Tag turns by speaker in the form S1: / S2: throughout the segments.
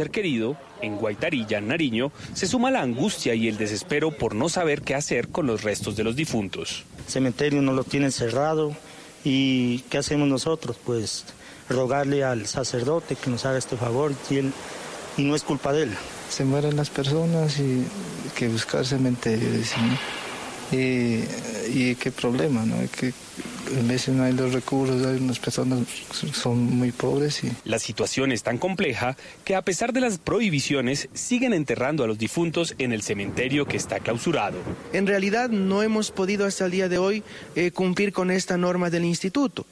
S1: ser querido, en Guaitarilla, Nariño, se suma la angustia y el desespero por no saber qué hacer con los restos de los difuntos.
S2: El cementerio no lo tiene cerrado y ¿qué hacemos nosotros? Pues rogarle al sacerdote que nos haga este favor y, él, y no es culpa de él.
S3: Se mueren las personas y hay que buscar cementerio. Y, y qué problema, ¿no? Que a veces no hay los recursos, hay unas personas son muy pobres. Y...
S1: La situación es tan compleja que a pesar de las prohibiciones siguen enterrando a los difuntos en el cementerio que está clausurado.
S4: En realidad no hemos podido hasta el día de hoy eh, cumplir con esta norma del instituto.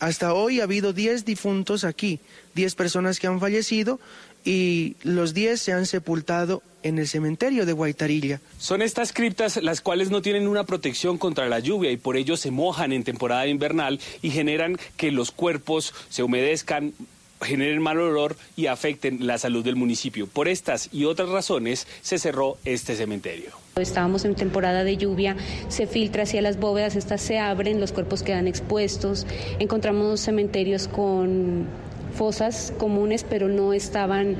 S4: Hasta hoy ha habido 10 difuntos aquí, 10 personas que han fallecido y los 10 se han sepultado en el cementerio de Guaitarilla.
S1: Son estas criptas las cuales no tienen una protección contra la lluvia y por ello se mojan en temporada invernal y generan que los cuerpos se humedezcan generen mal olor y afecten la salud del municipio. Por estas y otras razones se cerró este cementerio.
S5: Estábamos en temporada de lluvia, se filtra hacia las bóvedas, estas se abren, los cuerpos quedan expuestos. Encontramos cementerios con fosas comunes, pero no estaban,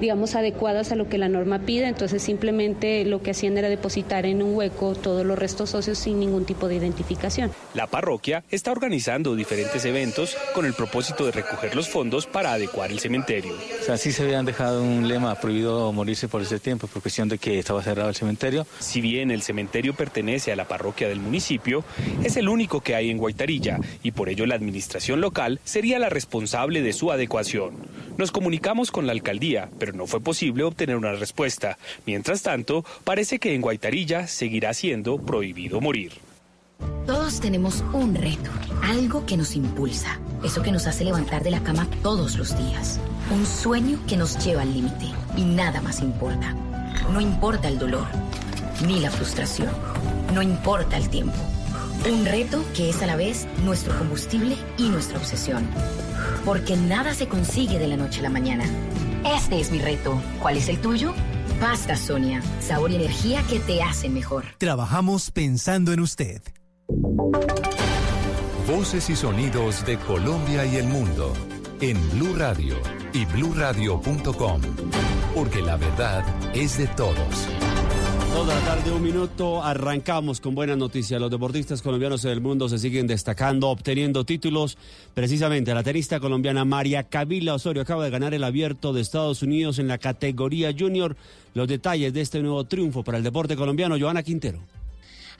S5: digamos, adecuadas a lo que la norma pide, entonces simplemente lo que hacían era depositar en un hueco todos los restos óseos sin ningún tipo de identificación.
S1: La parroquia está organizando diferentes eventos con el propósito de recoger los fondos para adecuar el cementerio.
S6: O sea, sí se habían dejado un lema prohibido morirse por ese tiempo, por cuestión de que estaba cerrado el cementerio.
S1: Si bien el cementerio pertenece a la parroquia del municipio, es el único que hay en Guaitarilla y por ello la administración local sería la responsable de su adecuación. Nos comunicamos con la alcaldía, pero no fue posible obtener una respuesta. Mientras tanto, parece que en Guaitarilla seguirá siendo prohibido morir.
S7: Todos tenemos un reto, algo que nos impulsa, eso que nos hace levantar de la cama todos los días, un sueño que nos lleva al límite y nada más importa. No importa el dolor, ni la frustración, no importa el tiempo. Un reto que es a la vez nuestro combustible y nuestra obsesión. Porque nada se consigue de la noche a la mañana. Este es mi reto. ¿Cuál es el tuyo? Pasta Sonia. Sabor y energía que te hacen mejor.
S8: Trabajamos pensando en usted.
S9: Voces y sonidos de Colombia y el mundo en Blue Radio y bluradio.com. Porque la verdad es de todos.
S10: Toda la tarde, un minuto, arrancamos con buenas noticias. Los deportistas colombianos del mundo se siguen destacando, obteniendo títulos. Precisamente la tenista colombiana María Camila Osorio acaba de ganar el abierto de Estados Unidos en la categoría junior. Los detalles de este nuevo triunfo para el deporte colombiano, Joana Quintero.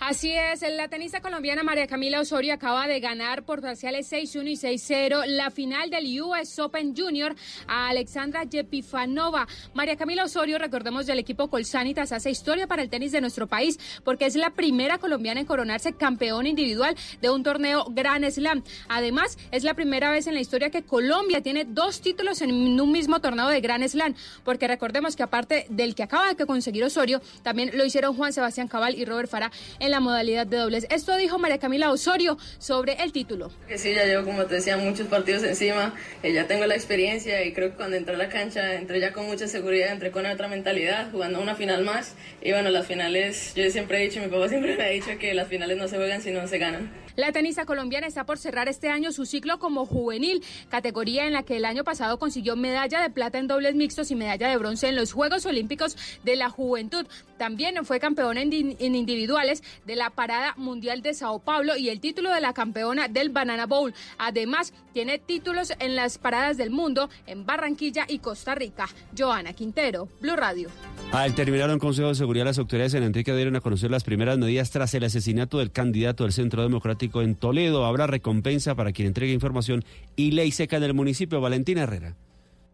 S11: Así es, la tenista colombiana María Camila Osorio acaba de ganar por parciales 6-1 y 6-0 la final del US Open Junior a Alexandra Yepifanova. María Camila Osorio, recordemos del equipo Colsanitas, hace historia para el tenis de nuestro país porque es la primera colombiana en coronarse campeón individual de un torneo Grand Slam. Además, es la primera vez en la historia que Colombia tiene dos títulos en un mismo torneo de Grand Slam, porque recordemos que aparte del que acaba de conseguir Osorio, también lo hicieron Juan Sebastián Cabal y Robert Farah en la modalidad de dobles. Esto dijo María Camila Osorio sobre el título.
S12: Que sí, ya llevo, como te decía, muchos partidos encima, ya tengo la experiencia y creo que cuando entré a la cancha entré ya con mucha seguridad, entré con otra mentalidad, jugando una final más. Y bueno, las finales, yo siempre he dicho, mi papá siempre me ha dicho que las finales no se juegan sino se ganan.
S11: La tenista colombiana está por cerrar este año su ciclo como juvenil, categoría en la que el año pasado consiguió medalla de plata en dobles mixtos y medalla de bronce en los Juegos Olímpicos de la Juventud. También fue campeona en, individuales de la Parada Mundial de Sao Paulo y el título de la campeona del Banana Bowl. Además, tiene títulos en las paradas del mundo en Barranquilla y Costa Rica. Joana Quintero, Blue Radio.
S10: Al terminar un consejo de seguridad, las autoridades en Antioquia dieron a conocer las primeras medidas tras el asesinato del candidato del Centro Democrático en Toledo. Habrá recompensa para quien entregue información y ley seca en el municipio. Valentina Herrera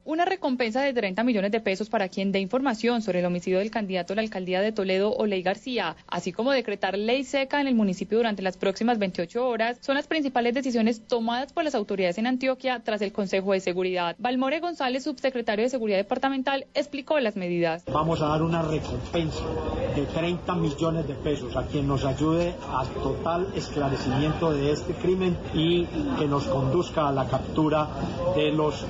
S13: una recompensa de 30 millones de pesos para quien dé información sobre el homicidio del candidato a la alcaldía de Toledo, Oley García, así como decretar ley seca en el municipio durante las próximas 28 horas, son las principales decisiones tomadas por las autoridades en Antioquia tras el Consejo de Seguridad. Balmore González, subsecretario de Seguridad Departamental, explicó las medidas.
S14: Vamos a dar una recompensa de 30 millones de pesos a quien nos ayude al total esclarecimiento de este crimen y que nos conduzca a la captura de los eh,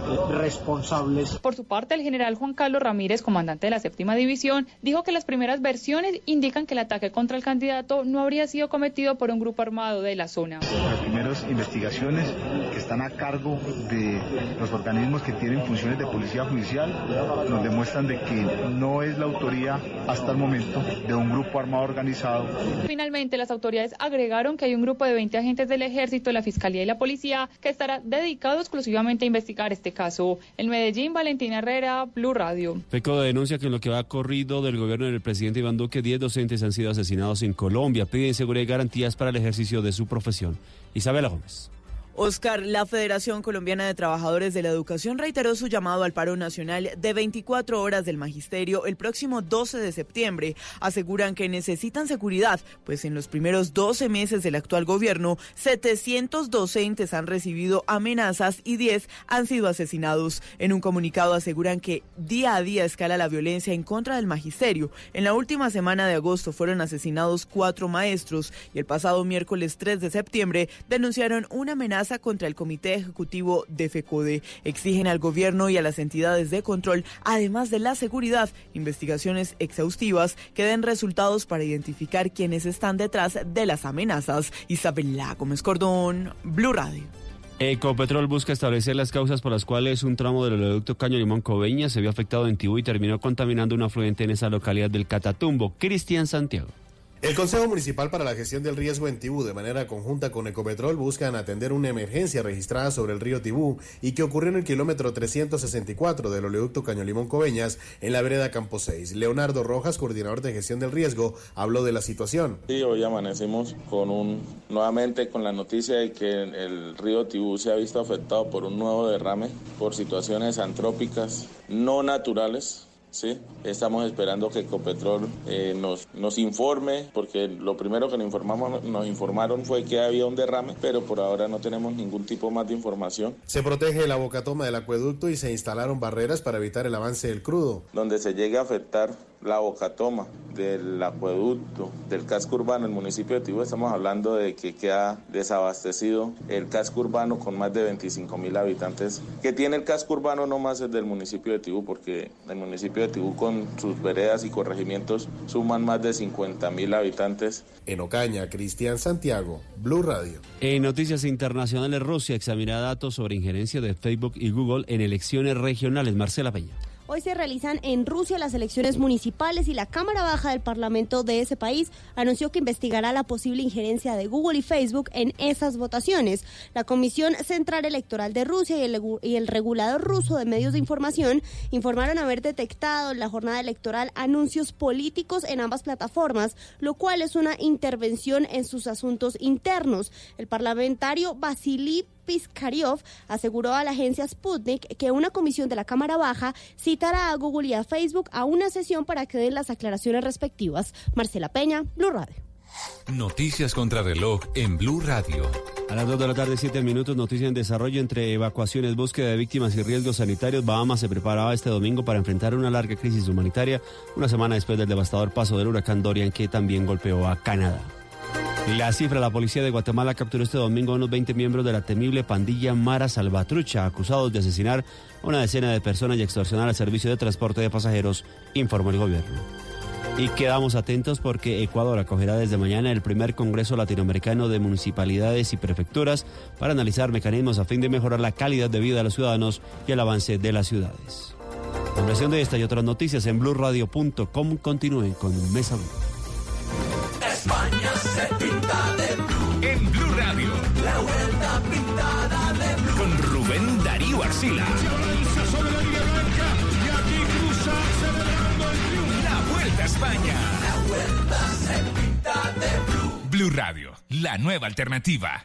S13: Por su parte, el general Juan Carlos Ramírez, comandante de la séptima división, dijo que las primeras versiones indican que el ataque contra el candidato no habría sido cometido por un grupo armado de la zona.
S15: Las primeras investigaciones que están a cargo de los organismos que tienen funciones de policía judicial nos demuestran de que no es la autoría hasta el momento de un grupo armado organizado.
S13: Finalmente, las autoridades agregaron que hay un grupo de 20 agentes del ejército, la fiscalía y la policía que estará dedicado exclusivamente a investigar este caso. En Medellín, Valentina Herrera, Blue Radio.
S10: FECO denuncia que en lo que va corrido del gobierno del presidente Iván Duque, 10 docentes han sido asesinados en Colombia. Piden seguridad y garantías para el ejercicio de su profesión. Isabela Gómez.
S16: Oscar, la Federación Colombiana de Trabajadores de la Educación reiteró su llamado al paro nacional de 24 horas del magisterio el próximo 12 de septiembre. Aseguran que necesitan seguridad, pues en los primeros 12 meses del actual gobierno, 700 docentes han recibido amenazas y 10 han sido asesinados. En un comunicado aseguran que día a día escala la violencia en contra del magisterio. En la última semana de agosto fueron asesinados cuatro maestros y el pasado miércoles 3 de septiembre denunciaron una amenaza contra el Comité Ejecutivo de FECODE. Exigen al gobierno y a las entidades de control, además de la seguridad, investigaciones exhaustivas que den resultados para identificar quienes están detrás de las amenazas. Isabela Gómez Cordón, Blue Radio.
S10: Ecopetrol busca establecer las causas por las cuales un tramo del oleoducto Caño Limón Coveña se vio afectado en Tibú y terminó contaminando un afluente en esa localidad del Catatumbo. Cristian Santiago.
S17: El Consejo Municipal para la Gestión del Riesgo en Tibú, de manera conjunta con Ecopetrol, buscan atender una emergencia registrada sobre el río Tibú y que ocurrió en el kilómetro 364 del oleoducto Caño Limón Coveñas, en la vereda Campo 6. Leonardo Rojas, coordinador de gestión del riesgo, habló de la situación.
S18: Sí, hoy amanecimos con un, nuevamente con la noticia de que el río Tibú se ha visto afectado por un nuevo derrame, por situaciones antrópicas no naturales Sí, estamos esperando que Ecopetrol eh, nos, nos informe, porque lo primero que nos, informamos, nos informaron fue que había un derrame, pero por ahora no tenemos ningún tipo más de información.
S17: Se protege la bocatoma del acueducto y se instalaron barreras para evitar el avance del crudo.
S18: Donde se llegue a afectar la bocatoma del acueducto, del casco urbano, el municipio de Tibú, estamos hablando de que queda desabastecido el casco urbano con más de 25 mil habitantes, que tiene el casco urbano no más el del municipio de Tibú, porque el municipio de Tibú con sus veredas y corregimientos suman más de 50 mil habitantes.
S17: En Ocaña, Cristian Santiago, Blue Radio.
S10: En noticias internacionales, Rusia examinará datos sobre injerencia de Facebook y Google en elecciones regionales. Marcela Peña.
S19: Hoy se realizan en Rusia las elecciones municipales y la Cámara Baja del Parlamento de ese país anunció que investigará la posible injerencia de Google y Facebook en esas votaciones. La Comisión Central Electoral de Rusia y el, regulador ruso de medios de información informaron haber detectado en la jornada electoral anuncios políticos en ambas plataformas, lo cual es una intervención en sus asuntos internos. El parlamentario Vasily Piskariov aseguró a la agencia Sputnik que una comisión de la Cámara Baja citará a Google y a Facebook a una sesión para que den las aclaraciones respectivas. Marcela Peña, Blue Radio.
S9: Noticias contra reloj en Blue Radio.
S10: A las 2 de la tarde, 7 minutos, noticia en desarrollo entre evacuaciones, búsqueda de víctimas y riesgos sanitarios. Bahamas se preparaba este domingo para enfrentar una larga crisis humanitaria, una semana después del devastador paso del huracán Dorian que también golpeó a Canadá. La cifra, la policía de Guatemala capturó este domingo a unos 20 miembros de la temible pandilla Mara Salvatrucha, acusados de asesinar a una decena de personas y extorsionar al servicio de transporte de pasajeros, informó el gobierno. Y quedamos atentos porque Ecuador acogerá desde mañana el primer Congreso Latinoamericano de Municipalidades y Prefecturas para analizar mecanismos a fin de mejorar la calidad de vida de los ciudadanos y el avance de las ciudades. Información de esta y otras noticias en blueradio.com. Continúen con Mesa.
S20: España se Sobre la línea blanca y aquí cruza celebrando el triunfo. La vuelta a España. La vuelta se pinta de blue. Blue Radio, la nueva alternativa.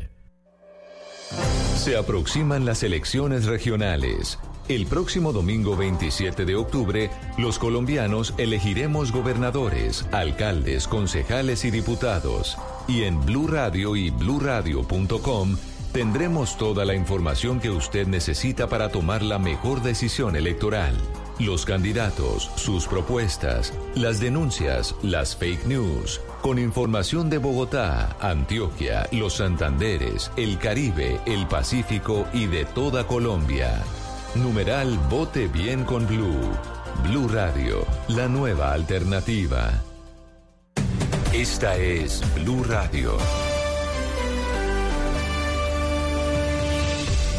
S9: Se aproximan las elecciones regionales. El próximo domingo 27 de octubre, los colombianos elegiremos gobernadores, alcaldes, concejales y diputados. Y en Blue Radio y bluradio.com tendremos toda la información que usted necesita para tomar la mejor decisión electoral. Los candidatos, sus propuestas, las denuncias, las fake news, con información de Bogotá, Antioquia, los Santanderes, el Caribe, el Pacífico y de toda Colombia. Numeral Vote Bien con Blue. Blue Radio, la nueva alternativa. Esta es Blue Radio.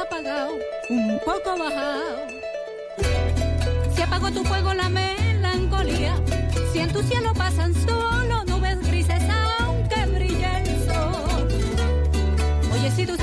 S21: apagado, un poco bajado, se apagó tu fuego la melancolía, si en tu cielo pasan solo nubes grises aunque brille el sol. Oye, si tú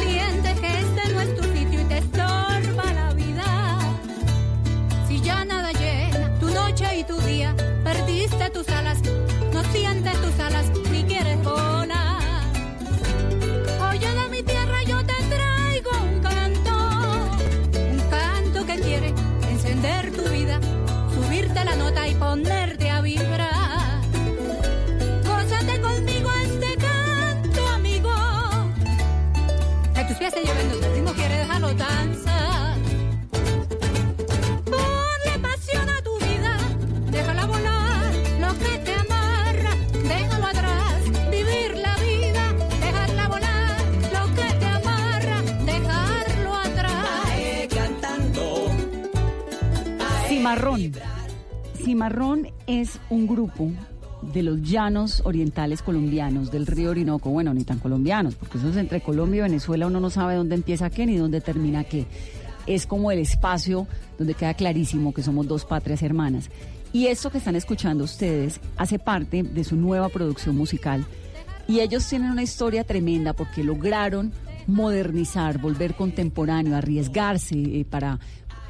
S22: Cimarrón. Cimarrón es un grupo de los llanos orientales colombianos del río Orinoco, bueno, ni tan colombianos, porque eso es entre Colombia y Venezuela, uno no sabe dónde empieza qué ni dónde termina qué. Es como el espacio donde queda clarísimo que somos dos patrias hermanas. Y esto que están escuchando ustedes hace parte de su nueva producción musical. Y ellos tienen una historia tremenda porque lograron modernizar, volver contemporáneo, arriesgarse eh, para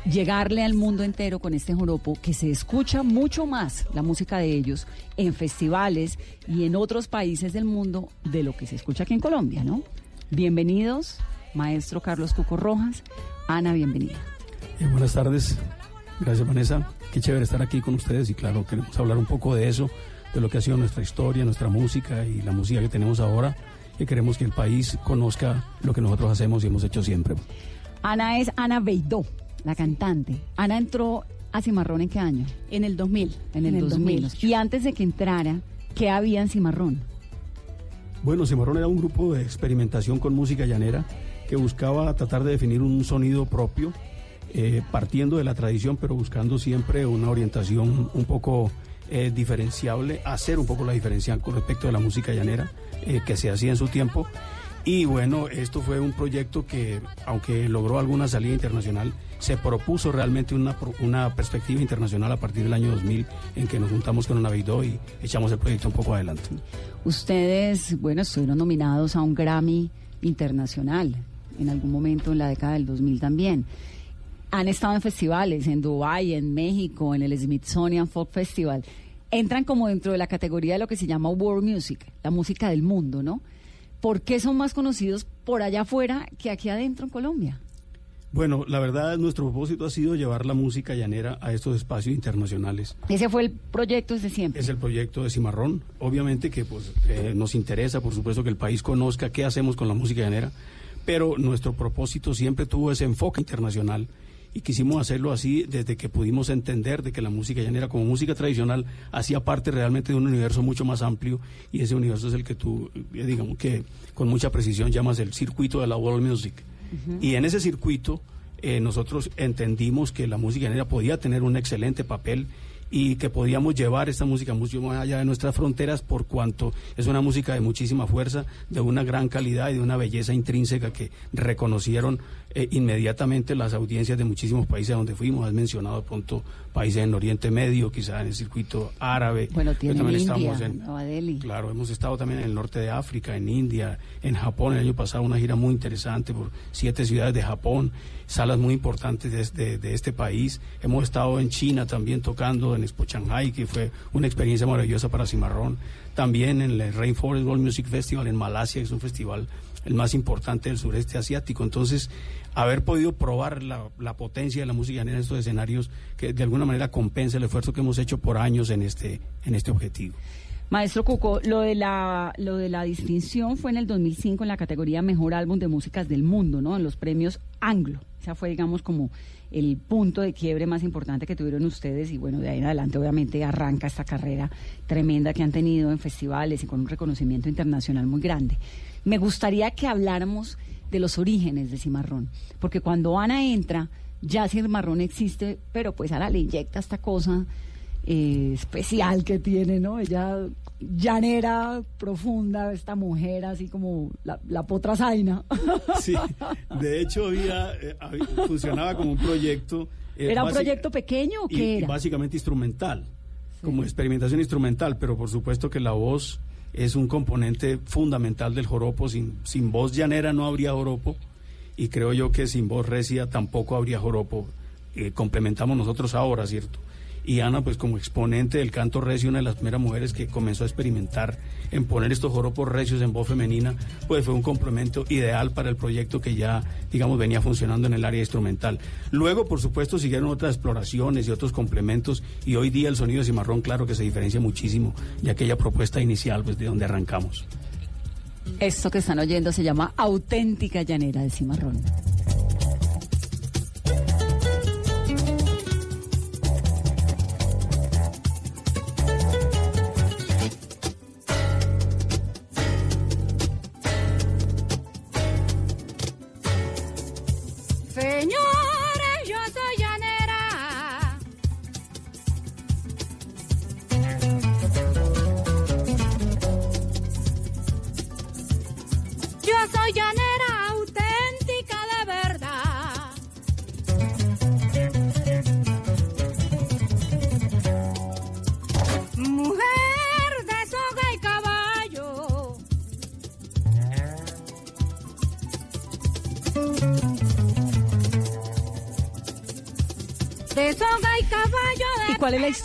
S22: llegarle al mundo entero con este joropo que se escucha mucho más la música de ellos en festivales y en otros países del mundo de lo que se escucha aquí en Colombia, ¿no? Bienvenidos, maestro Carlos Cuco Rojas. Ana, bienvenida.
S23: Eh, buenas tardes. Gracias, Vanessa. Qué chévere estar aquí con ustedes y claro, queremos hablar un poco de eso, de lo que ha sido nuestra historia, nuestra música y la música que tenemos ahora. Y queremos que el país conozca lo que nosotros hacemos y hemos hecho siempre.
S22: Ana es Ana Beidó, la cantante. Ana entró a Cimarrón en qué año?
S24: En el 2000.
S22: En el,
S24: En el
S22: 2000.
S24: 2000.
S22: Y antes de que entrara, ¿qué había en Cimarrón?
S23: Bueno, Cimarrón era un grupo de experimentación con música llanera que buscaba tratar de definir un sonido propio, eh, partiendo de la tradición, pero buscando siempre una orientación un poco eh, diferenciable, hacer un poco la diferencia con respecto de la música llanera eh, que se hacía en su tiempo. Y bueno, esto fue un proyecto que, aunque logró alguna salida internacional, se propuso realmente una, una perspectiva internacional a partir del año 2000 en que nos juntamos con Navidó y echamos el proyecto un poco adelante.
S22: Ustedes, bueno, estuvieron nominados a un Grammy internacional en algún momento en la década del 2000 también. Han estado en festivales en Dubái, en México, en el Smithsonian Folk Festival. Entran como dentro de la categoría de lo que se llama world music, la música del mundo, ¿no? ¿Por qué son más conocidos por allá afuera que aquí adentro en Colombia?
S23: Bueno, la verdad, nuestro propósito ha sido llevar la música llanera a estos espacios internacionales.
S22: Ese fue el proyecto desde siempre.
S23: Es el proyecto de Cimarrón. Obviamente que pues, eh, nos interesa, por supuesto, que el país conozca qué hacemos con la música llanera, pero nuestro propósito siempre tuvo ese enfoque internacional y quisimos hacerlo así desde que pudimos entender de que la música llanera como música tradicional hacía parte realmente de un universo mucho más amplio y ese universo es el que tú, eh, digamos que con mucha precisión llamas el circuito de la world music. Y en ese circuito eh, nosotros entendimos que la música llanera podía tener un excelente papel y que podíamos llevar esta música mucho más allá de nuestras fronteras por cuanto es una música de muchísima fuerza, de una gran calidad y de una belleza intrínseca que reconocieron eh, inmediatamente las audiencias de muchísimos países donde fuimos. Has mencionado pronto países en Oriente Medio, quizás en el circuito árabe.
S22: Bueno,
S23: pero
S22: tienen
S23: también
S22: India,
S23: estamos en-
S22: Nueva Delhi.
S23: Claro, hemos estado también en el norte de África, en India, en Japón. El año pasado una gira muy interesante por siete ciudades de Japón, salas muy importantes de este, de este país. Hemos estado en China también tocando en Expo Shanghai, que fue una experiencia maravillosa para Cimarrón. También en el Rainforest World Music Festival en Malasia, que es un festival el más importante del sureste asiático. Entonces, haber podido probar la, potencia de la música en estos escenarios que de alguna manera compensa el esfuerzo que hemos hecho por años en este, en este objetivo.
S22: Maestro Cuco, lo de la lo de la distinción fue en el 2005 en la categoría Mejor Álbum de Músicas del Mundo, ¿no? En los premios Anglo. Esa fue, digamos, como el punto de quiebre más importante que tuvieron ustedes y bueno, de ahí en adelante obviamente arranca esta carrera tremenda que han tenido en festivales y con un reconocimiento internacional muy grande. Me gustaría que habláramos de los orígenes de Cimarrón, porque cuando Ana entra, ya Cimarrón existe, pero pues Ana le inyecta esta cosa eh, especial que tiene, ¿no? Ella llanera, profunda, esta mujer así como la, la potra zaina.
S23: Sí, de hecho había, eh, había- funcionaba como un proyecto. eh,
S22: ¿Era un proyecto pequeño o qué
S23: y
S22: era?
S23: básicamente instrumental, como experimentación instrumental, pero por supuesto que la voz es un componente fundamental del joropo. Sin, sin voz llanera no habría joropo y creo yo que sin voz recia tampoco habría joropo. Eh, complementamos nosotros ahora, ¿cierto? Y Ana, pues como exponente del canto recio, una de las primeras mujeres que comenzó a experimentar en poner estos joropos recios en voz femenina, pues fue un complemento ideal para el proyecto que ya, digamos, venía funcionando en el área instrumental. Luego, por supuesto, siguieron otras exploraciones y otros complementos, y hoy día el sonido de cimarrón, claro que se diferencia muchísimo de aquella propuesta inicial, pues de donde arrancamos.
S22: Esto que están oyendo se llama auténtica llanera de Cimarrón.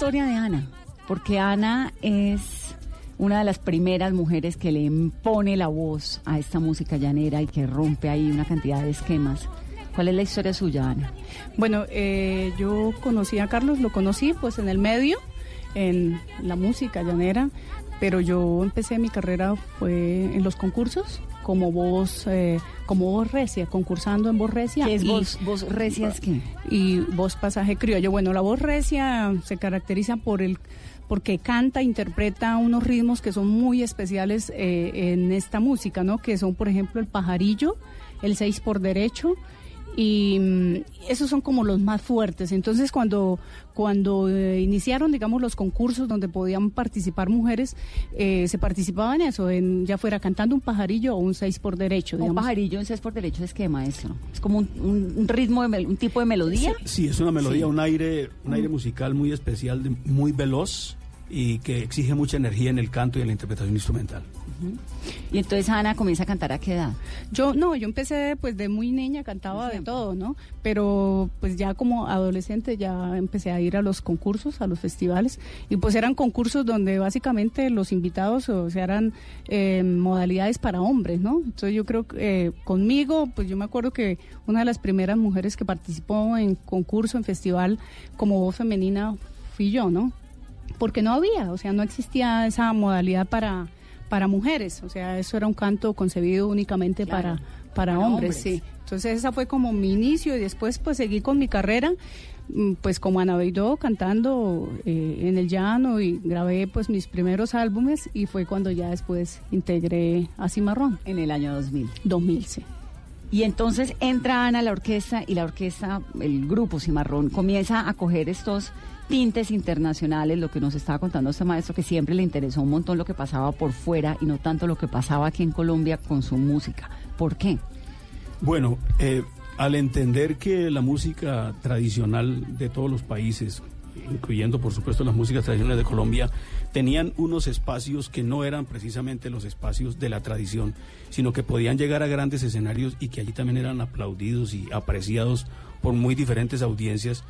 S22: Historia de Ana? Porque Ana es una de las primeras mujeres que le impone la voz a esta música llanera y que rompe ahí una cantidad de esquemas. ¿Cuál es la historia suya, Ana?
S25: Bueno, eh, yo conocí a Carlos, lo conocí pues en el medio, en la música llanera, pero yo empecé mi carrera fue en los concursos como voz, eh, como voz recia, concursando en voz recia.
S22: ¿Qué es
S25: y-
S22: voz- voz recia es qué?
S25: Y voz pasaje criollo. Bueno, la voz recia se caracteriza por el porque canta, interpreta unos ritmos que son muy especiales eh, en esta música, ¿no? Que son, por ejemplo, el pajarillo, el 6 por derecho y mm, esos son como los más fuertes. Entonces, cuando, cuando eh, iniciaron, digamos, los concursos donde podían participar mujeres, eh, se participaba en eso, en, ya fuera cantando un pajarillo o un seis por derecho.
S22: Un pajarillo, un seis por derecho es que, maestro. Es como un, un, ritmo, de un tipo de melodía.
S23: Sí, es una melodía,
S22: Sí.
S23: un aire, un aire musical muy especial, de- muy veloz y que exige mucha energía en el canto y en la interpretación instrumental.
S22: Y entonces Ana comienza a cantar a qué edad?
S25: Yo no, yo empecé pues de muy niña, cantaba de todo, ¿no? Pero pues ya como adolescente ya empecé a ir a los concursos, a los festivales y pues eran concursos donde básicamente los invitados o sea eran eh, modalidades para hombres, ¿no? Entonces yo creo que eh, conmigo, pues yo me acuerdo que una de las primeras mujeres que participó en concurso, en festival como voz femenina fui yo, ¿no? Porque no había, o sea, no existía esa modalidad para para mujeres, o sea, eso era un canto concebido únicamente
S22: Claro,
S25: para, para, hombres. sí. Entonces esa fue como mi inicio y después pues seguí con mi carrera, mm, pues como Ana Beidó cantando eh, en el llano y grabé pues mis primeros álbumes y fue cuando ya después integré a Cimarrón.
S22: En el año 2000.
S25: 2000, sí.
S22: Y entonces entra Ana a la orquesta y la orquesta, el grupo Cimarrón, comienza a coger estos tintes internacionales, lo que nos estaba contando este maestro, que siempre le interesó un montón lo que pasaba por fuera y no tanto lo que pasaba aquí en Colombia con su música. ¿Por qué?
S23: Bueno, eh, al entender que la música tradicional de todos los países, incluyendo por supuesto las músicas tradicionales de Colombia, tenían unos espacios que no eran precisamente los espacios de la tradición, sino que podían llegar a grandes escenarios y que allí también eran aplaudidos y apreciados por muy diferentes audiencias,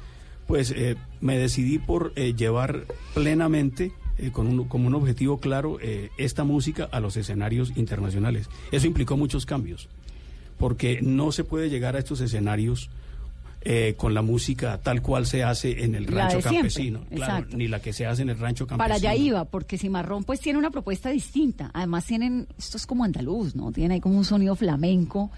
S23: pues eh, me decidí por eh, llevar plenamente eh, con un, como un objetivo claro eh, esta música a los escenarios internacionales. Eso implicó muchos cambios porque no se puede llegar a estos escenarios eh, con la música tal cual se hace en el rancho
S22: siempre,
S23: campesino, claro, ni la que se hace en el rancho campesino.
S22: Para allá iba, porque Cimarrón pues tiene una propuesta distinta. Además tienen, esto es como andaluz, ¿no? Tiene ahí como un sonido flamenco.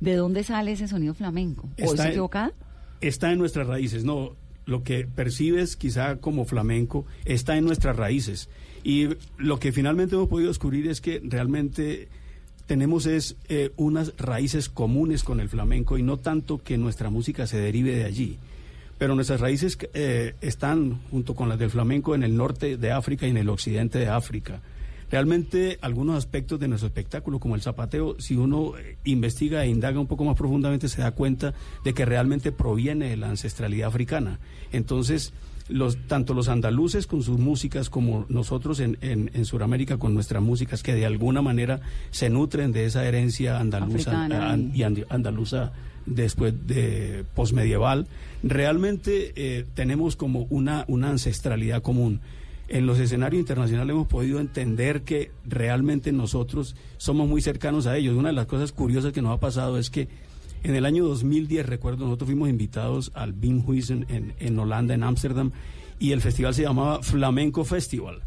S22: ¿De dónde sale ese sonido flamenco? ¿O
S23: Está en-
S22: equivocada?
S23: Está en nuestras raíces, no. Lo que percibes quizá como flamenco está en nuestras raíces. Y lo que finalmente hemos podido descubrir es que realmente tenemos es eh, unas raíces comunes con el flamenco y no tanto que nuestra música se derive de allí. Pero nuestras raíces eh, están junto con las del flamenco en el norte de África y en el occidente de África. Realmente algunos aspectos de nuestro espectáculo, como el zapateo, si uno eh, investiga e indaga un poco más profundamente, se da cuenta de que realmente proviene de la ancestralidad africana. Entonces, los, tanto los andaluces con sus músicas como nosotros en, en, en Sudamérica con nuestras músicas que de alguna manera se nutren de esa herencia andaluza an-
S22: y-
S23: andaluza después de posmedieval, realmente eh, tenemos como una, una ancestralidad común. En los escenarios internacionales hemos podido entender que realmente nosotros somos muy cercanos a ellos. Una de las cosas curiosas que nos ha pasado es que en el año 2010, recuerdo, nosotros fuimos invitados al Bimhuis en, en Holanda, en Ámsterdam, y el festival se llamaba Flamenco Festival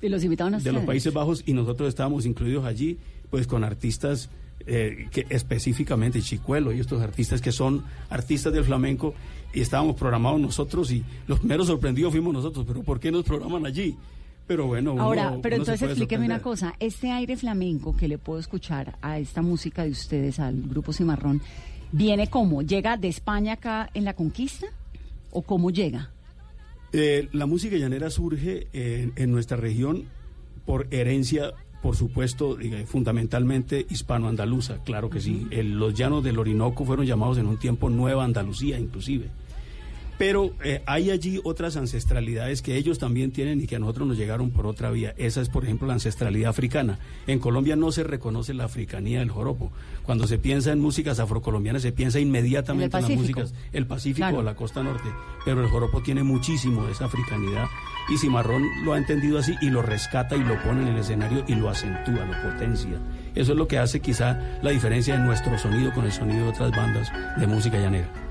S22: Y los invitaron a
S23: de los. Países Bajos y nosotros estábamos incluidos allí, pues con artistas eh, que específicamente Chicuelo y estos artistas que son artistas del flamenco y estábamos programados nosotros y los primeros sorprendidos fuimos nosotros, pero ¿por qué nos programan allí? Pero bueno, uno-
S22: Ahora, pero
S23: uno
S22: entonces explíqueme una cosa. Este aire flamenco que le puedo escuchar a esta música de ustedes, al grupo Cimarrón, ¿viene cómo? ¿Llega de España acá en la conquista? ¿O cómo llega?
S23: Eh, la música llanera surge en, en nuestra región por herencia, por supuesto, diga, fundamentalmente hispano-andaluza, claro que sí. El- los llanos del Orinoco fueron llamados en un tiempo Nueva Andalucía, inclusive. Pero eh, hay allí otras ancestralidades que ellos también tienen y que a nosotros nos llegaron por otra vía. Esa es, por ejemplo, la ancestralidad africana. En Colombia no se reconoce la africanía del joropo. Cuando se piensa en músicas afrocolombianas, se piensa inmediatamente en, las músicas el Pacífico
S22: Claro.
S23: o la costa norte. Pero el joropo tiene muchísimo de esa africanidad y Cimarrón lo ha entendido así y lo rescata y lo pone en el escenario y lo acentúa, lo potencia. Eso es lo que hace quizá la diferencia de nuestro sonido con el sonido de otras bandas de música llanera.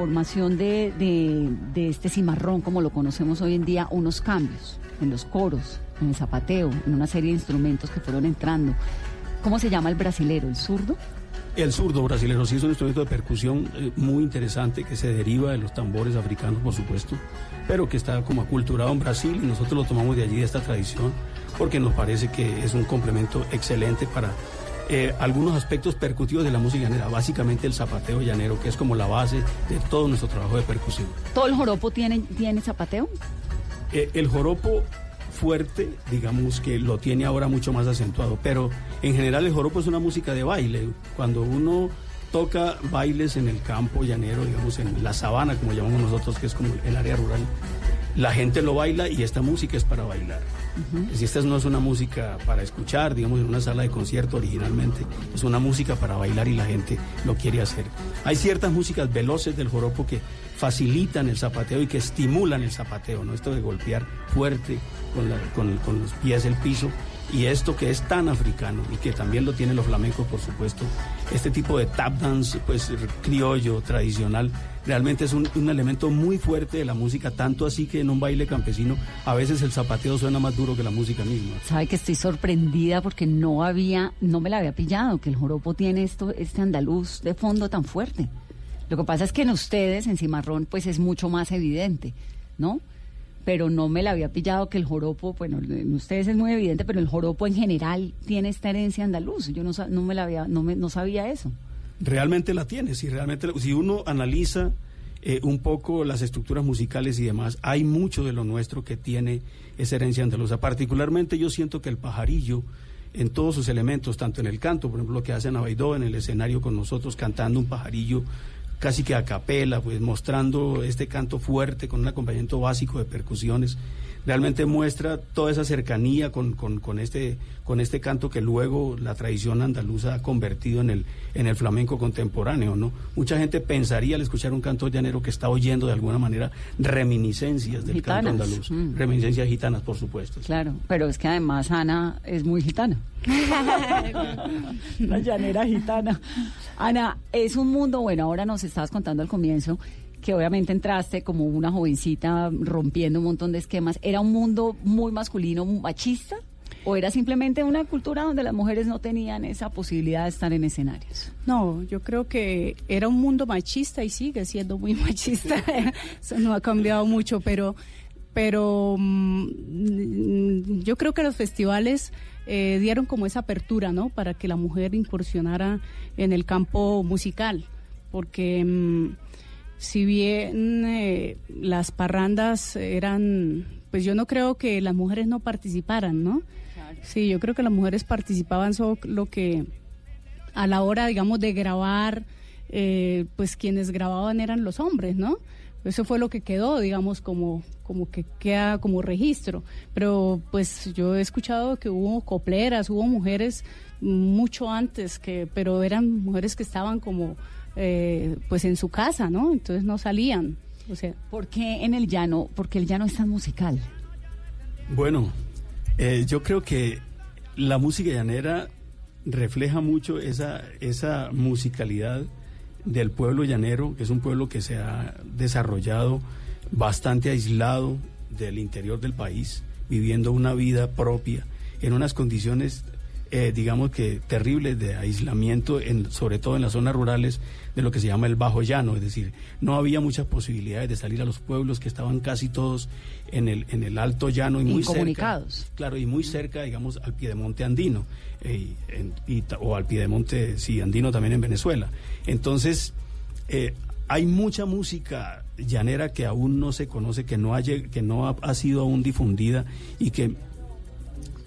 S22: En la formación de, de, de este cimarrón, como lo conocemos hoy en día, unos cambios en los coros, en el zapateo, en una serie de instrumentos que fueron entrando. ¿Cómo se llama el brasilero? ¿El zurdo?
S23: El zurdo brasilero sí es un instrumento de percusión eh, muy interesante que se deriva de los tambores africanos, por supuesto, pero que está como aculturado en Brasil y nosotros lo tomamos de allí, de esta tradición, porque nos parece que es un complemento excelente para eh, algunos aspectos percutivos de la música llanera, básicamente el zapateo llanero, que es como la base de todo nuestro trabajo de percusión.
S22: ¿Todo el joropo tiene, tiene zapateo?
S23: Eh, el joropo fuerte, digamos que lo tiene ahora mucho más acentuado, pero en general el joropo es una música de baile. Cuando uno toca bailes en el campo llanero, digamos en la sabana, como llamamos nosotros, que es como el área rural, la gente lo baila y esta música es para bailar. Si esta no es una música para escuchar, digamos, en una sala de concierto originalmente, es una música para bailar y la gente lo quiere hacer. Hay ciertas músicas veloces del joropo que facilitan el zapateo y que estimulan el zapateo, ¿no? Esto de golpear fuerte con, con los pies el piso y esto que es tan africano y que también lo tienen los flamencos, por supuesto, este tipo de tap dance, pues criollo, tradicional, realmente es un, un, elemento muy fuerte de la música, tanto así que en un baile campesino a veces el zapateo suena más duro que la música misma.
S22: Sabe que estoy sorprendida porque no había, no me la había pillado, que el joropo tiene esto, este andaluz de fondo tan fuerte. Lo que pasa es que en ustedes, en Cimarrón, pues es mucho más evidente, ¿no? pero no me la había pillado que el joropo, bueno, en ustedes es muy evidente, pero el joropo en general tiene esta herencia andaluz. Yo no, no me la había, no, me, no sabía eso.
S23: Realmente la tiene, si realmente, si uno analiza eh, un poco las estructuras musicales y demás, hay mucho de lo nuestro que tiene esa herencia andaluza. Particularmente yo siento que el pajarillo, en todos sus elementos, tanto en el canto, por ejemplo, lo que hace Navaidó en el escenario con nosotros cantando un pajarillo casi que a capela, pues mostrando este canto fuerte con un acompañamiento básico de percusiones. Realmente muestra toda esa cercanía con, con, este, con este canto que luego la tradición andaluza ha convertido en el, en el flamenco contemporáneo, ¿no? Mucha gente pensaría al escuchar un canto llanero que está oyendo de alguna manera reminiscencias del canto andaluz. Mm. Reminiscencias gitanas, por supuesto.
S22: Claro, pero es que además Ana es muy gitana. la llanera gitana. Ana, es un mundo, bueno, ahora nos estabas contando al comienzo que obviamente entraste como una jovencita rompiendo un montón de esquemas. ¿Era un mundo muy masculino, machista? ¿O era simplemente una cultura donde las mujeres no tenían esa posibilidad de estar en escenarios?
S25: No, yo creo que era un mundo machista y sigue siendo muy machista. Eso no ha cambiado mucho, pero, pero mm, yo creo que los festivales eh, dieron como esa apertura, ¿no? Para que la mujer incursionara en el campo musical, porque mm, si bien eh, las parrandas eran, pues yo no creo que las mujeres no participaran, ¿no? Sí, yo creo que las mujeres participaban solo que a la hora, digamos, de grabar, eh, pues quienes grababan eran los hombres, ¿no? Eso fue lo que quedó, digamos, como, como que queda como registro. Pero pues yo he escuchado que hubo copleras, hubo mujeres mucho antes, que, pero eran mujeres que estaban como eh, pues en su casa, ¿no? Entonces no salían. O sea,
S22: ¿Por qué en el llano? Porque el llano es tan musical.
S23: Bueno, eh, yo creo que la música llanera refleja mucho esa, esa musicalidad del pueblo llanero, que es un pueblo que se ha desarrollado bastante aislado del interior del país, viviendo una vida propia en unas condiciones eh, digamos que terribles de aislamiento, en, sobre todo en las zonas rurales de lo que se llama el Bajo Llano, es decir, no había muchas posibilidades de salir a los pueblos que estaban casi todos en el, en el Alto Llano y muy cerca. Claro, y muy cerca, digamos, al piedemonte andino, eh, o al piedemonte, sí, andino también en Venezuela. Entonces, eh, hay mucha música llanera que aún no se conoce, que no, ha, que no ha sido aún difundida y que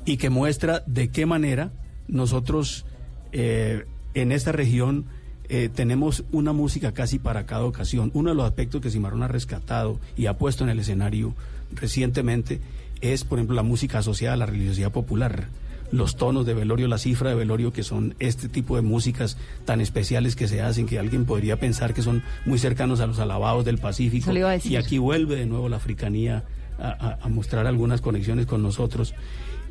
S23: y que muestra de qué manera nosotros eh, en esta región eh, tenemos una música casi para cada ocasión. Uno de los aspectos que Cimarrón ha rescatado y ha puesto en el escenario recientemente es, por ejemplo, la música asociada a la religiosidad popular. Los tonos de velorio, la cifra de velorio, que son este tipo de músicas tan especiales que se hacen, que alguien podría pensar que son muy cercanos a los alabados del Pacífico. Y aquí vuelve de nuevo la africanía a mostrar algunas conexiones con nosotros.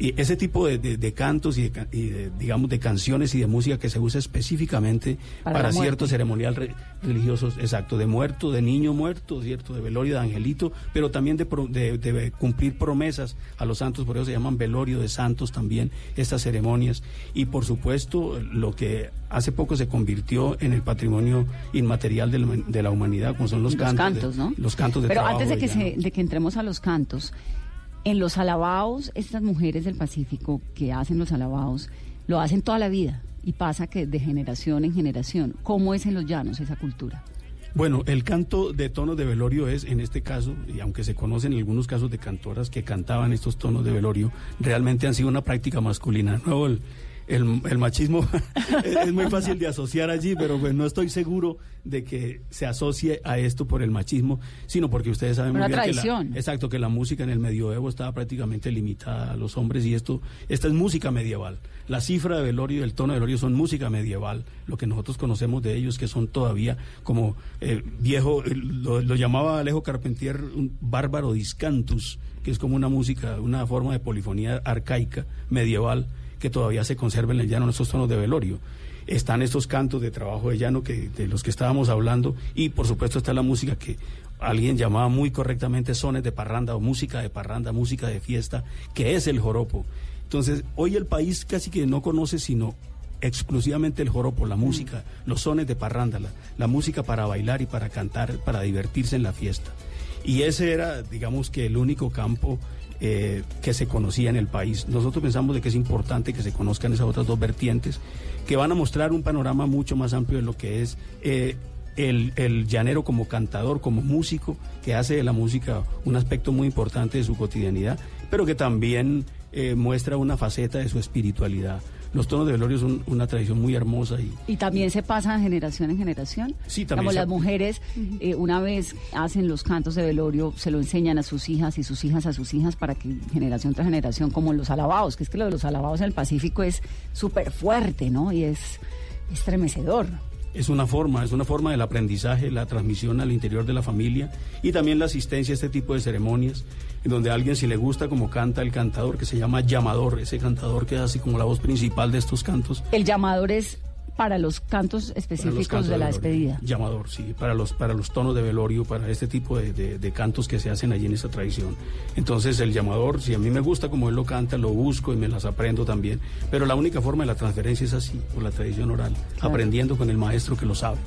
S23: Y ese tipo de, de- de cantos y, de, y de, digamos, de canciones y de música que se usa específicamente
S22: Para
S23: para, ciertos ceremonial re- religiosos, exacto, de muerto, de niño muerto, cierto, de velorio, de angelito, pero también de, pro- de- cumplir promesas a los santos, por eso se llaman velorio de santos también estas ceremonias. Y por supuesto, lo que hace poco se convirtió en el patrimonio inmaterial de la, de la humanidad, como son los,
S22: Los cantos, ¿no?
S23: Los cantos de
S22: Pero
S23: trabajo
S22: antes de que, se, de que entremos a los cantos, en los alabados, estas mujeres del Pacífico que hacen los alabados, lo hacen toda la vida y pasa que de generación en generación. ¿Cómo es en los llanos esa cultura?
S23: Bueno, el canto de tonos de velorio es, en este caso, y aunque se conocen algunos casos de cantoras que cantaban estos tonos de velorio, realmente han sido una práctica masculina. El- el machismo es es muy fácil de asociar allí, pero pues no estoy seguro de que se asocie a esto por el machismo, sino porque ustedes saben muy bien que la, exacto que la música en el medioevo estaba prácticamente limitada a los hombres y esto esta es música medieval. La cifra de velorio y el tono de velorio son música medieval. Lo que nosotros conocemos de ellos que son todavía como eh, viejo eh, lo, lo llamaba Alejo Carpentier un bárbaro discantus, que es como una música, una forma de polifonía arcaica medieval que todavía se conserva en el llano en estos tonos de velorio. Están estos cantos de trabajo de llano que, de los que estábamos hablando y por supuesto está la música que alguien llamaba muy correctamente sones de parranda o música de parranda, música de fiesta, que es el joropo. Entonces, hoy el país casi que no conoce sino exclusivamente el joropo, la música, los sones de parranda, la, la música para bailar y para cantar, para divertirse en la fiesta. Y ese era, digamos que, el único campo eh, que se conocía en el país. Nosotros pensamos de que es importante que se conozcan esas otras dos vertientes, que van a mostrar un panorama mucho más amplio de lo que es eh, el, el llanero como cantador, como músico, que hace de la música un aspecto muy importante de su cotidianidad, pero que también eh, muestra una faceta de su espiritualidad. Los tonos de velorio son una tradición muy hermosa y
S22: ¿Y también se pasa de generación en generación?
S23: Sí, también
S22: Como
S23: se-
S22: las mujeres, eh, una vez hacen los cantos de velorio, se lo enseñan a sus hijas y sus hijas a sus hijas para que generación tras generación, como los alabados, que es que lo de los alabados en el Pacífico es súper fuerte, ¿no? Y es estremecedor.
S23: Es una forma, es una forma del aprendizaje, la transmisión al interior de la familia y también la asistencia a este tipo de ceremonias, en donde a alguien si le gusta como canta el cantador, que se llama llamador, ese cantador que hace como la voz principal de estos cantos.
S22: El llamador es para los cantos
S23: los
S22: específicos
S23: cantos
S22: de la despedida.
S23: Llamador, sí, para los, para los tonos de velorio, para este tipo de, de- de cantos que se hacen allí en esa tradición. Entonces el llamador, si a mí me gusta como él lo canta, lo busco y me las aprendo también. Pero la única forma de la transferencia es así, por la tradición oral,
S22: Claro.
S23: aprendiendo con el maestro que lo sabe.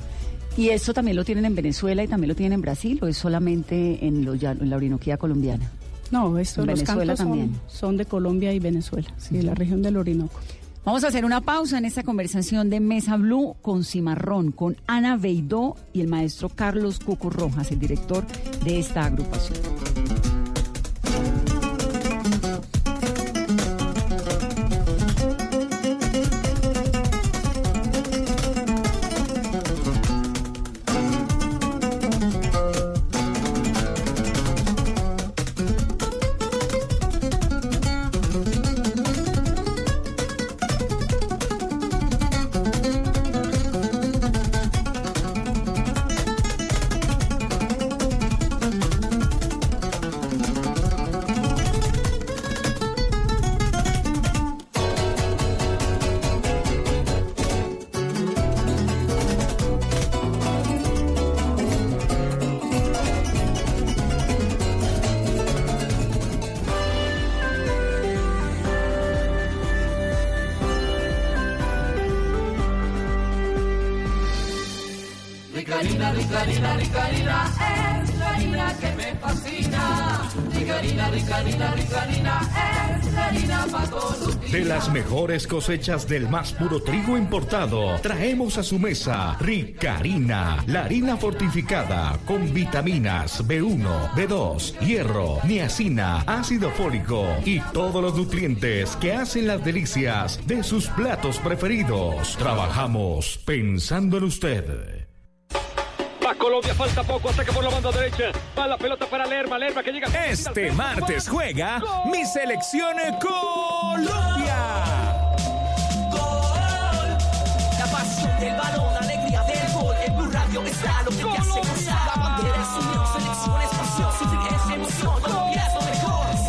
S22: ¿Y esto también lo tienen en Venezuela y también lo tienen en Brasil o es solamente en, la Orinoquía colombiana?
S25: No, esto,
S22: En
S25: los
S22: Venezuela
S25: cantos son,
S22: también.
S25: son de Colombia y Venezuela, sí, de la región del Orinoco.
S22: Vamos a hacer una pausa en esta conversación de Mesa Blue con Cimarrón, con Ana Beidó y el maestro Carlos Cuco Rojas, el director de esta agrupación.
S20: Las mejores cosechas del más puro trigo importado, traemos a su mesa Rica Harina, la harina fortificada con vitaminas B1, B2, hierro, niacina, ácido fólico y todos los nutrientes que hacen las delicias de sus platos preferidos. Trabajamos pensando en usted.
S26: Va Colombia, falta poco, ataca por la banda derecha. Va la pelota para Lerma, Lerma que llega.
S27: Este martes juega mi selección Colombia.
S28: La bandera es unión, selección es pasión. Sufrir es emoción. Colombia es lo mejor.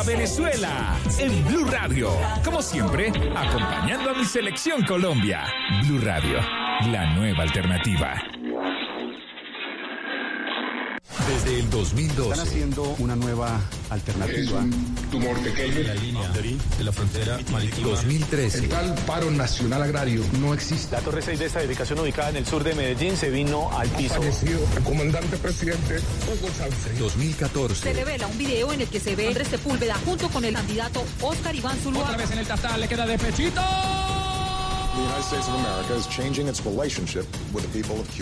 S27: Colombia, Venezuela, en Blue Radio. Como siempre, acompañando a mi selección Colombia. Blue Radio, la nueva alternativa.
S9: Desde el 2012.
S29: Están haciendo una nueva alternativa.
S9: tumor pequeño.
S29: La línea de la frontera marítima.
S9: 2013.
S29: El tal
S30: paro nacional agrario no existe.
S31: La Torre 6 de esta edificación ubicada en el sur de Medellín se vino al piso.
S30: Fallecido el comandante presidente Hugo Chávez.
S9: 2014.
S32: Se revela un video en el que se ve Andrés Sepúlveda junto con el candidato Oscar Iván Zuluaga.
S31: Otra vez en el tastal le queda de pechito.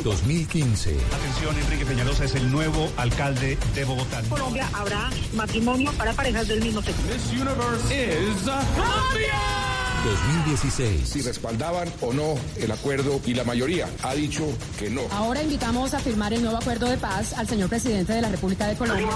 S9: 2015.
S31: Atención, Enrique Peñalosa es el nuevo alcalde de Bogotá.
S33: En Colombia habrá matrimonio para parejas del mismo sexo.
S31: This universe is Colombia.
S9: 2016.
S30: Si respaldaban o no el acuerdo y la mayoría ha dicho que no.
S32: Ahora invitamos a firmar el nuevo acuerdo de paz al señor presidente de la República de Colombia.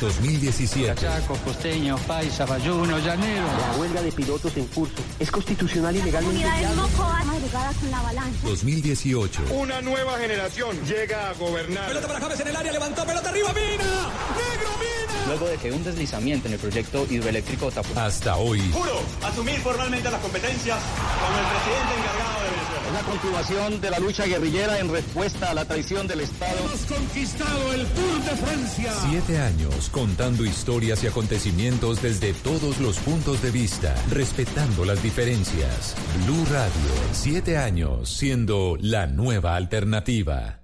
S9: 2017.
S34: Chaco, costeño, paisa, bayuno, llanero.
S35: La huelga de pilotos en curso es constitucional y legalmente
S36: agregadas con la balanza.
S9: 2018.
S30: Una nueva generación llega a gobernar.
S31: Pelota para James en el área, levantó, pelota arriba, Mina. Negro, Mina.
S34: Luego de que un deslizamiento en el proyecto hidroeléctrico tapó.
S9: Hasta hoy.
S31: Juro asumir formalmente las competencias como el presidente encargado de Venezuela.
S34: La continuación de la lucha guerrillera en respuesta a la traición del Estado.
S31: Hemos conquistado el Tour de Francia.
S9: Siete años contando historias y acontecimientos desde todos los puntos de vista, respetando las diferencias. Blue Radio, siete años siendo la nueva alternativa.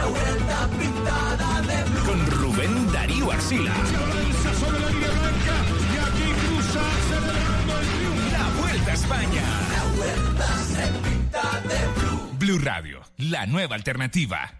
S28: La vuelta pintada de blue.
S27: con Rubén Darío Arcila.
S31: Lanza sobre la línea blanca y aquí cruza el triunfo.
S27: La Vuelta a España.
S28: La vuelta se pinta de blue.
S27: Blue Radio, la nueva alternativa.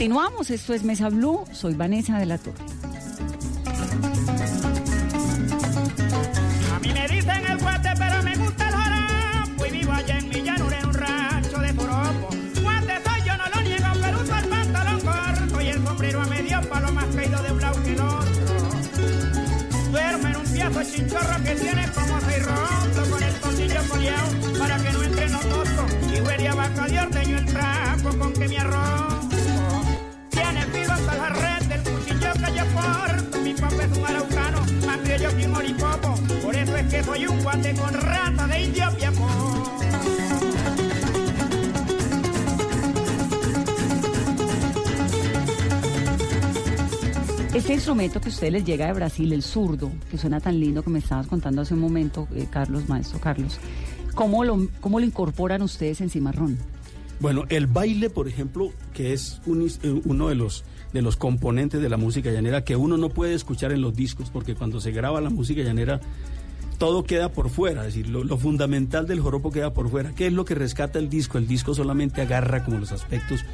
S22: Continuamos, esto es Mesa Blue, soy Vanessa de la Torre.
S37: A mí me dicen el guate, pero me gusta el joropo. Y vivo allá en Villanura, en un rancho de joropo. Guate soy, yo no lo niego, pero uso el pantalón corto y el sombrero a medio palo más caído de lado que el otro. Duermo en un piazo chinchorro que tiene como seis rotos con el tornillo coleado para que no entre notoso. Y huele a vaca de ordeño el trapo con que me arrojo.
S22: Este instrumento que a ustedes les llega de Brasil, el zurdo, que suena tan lindo que me estabas contando hace un momento, eh, Carlos, maestro Carlos, ¿cómo lo, ¿cómo lo incorporan ustedes en Cimarrón?
S23: Bueno, el baile, por ejemplo, que es eh, uno de los, de los componentes de la música llanera que uno no puede escuchar en los discos, porque cuando se graba la música llanera, todo queda por fuera, es decir, lo fundamental del joropo queda por fuera. ¿Qué es lo que rescata el disco? El disco solamente agarra como los aspectos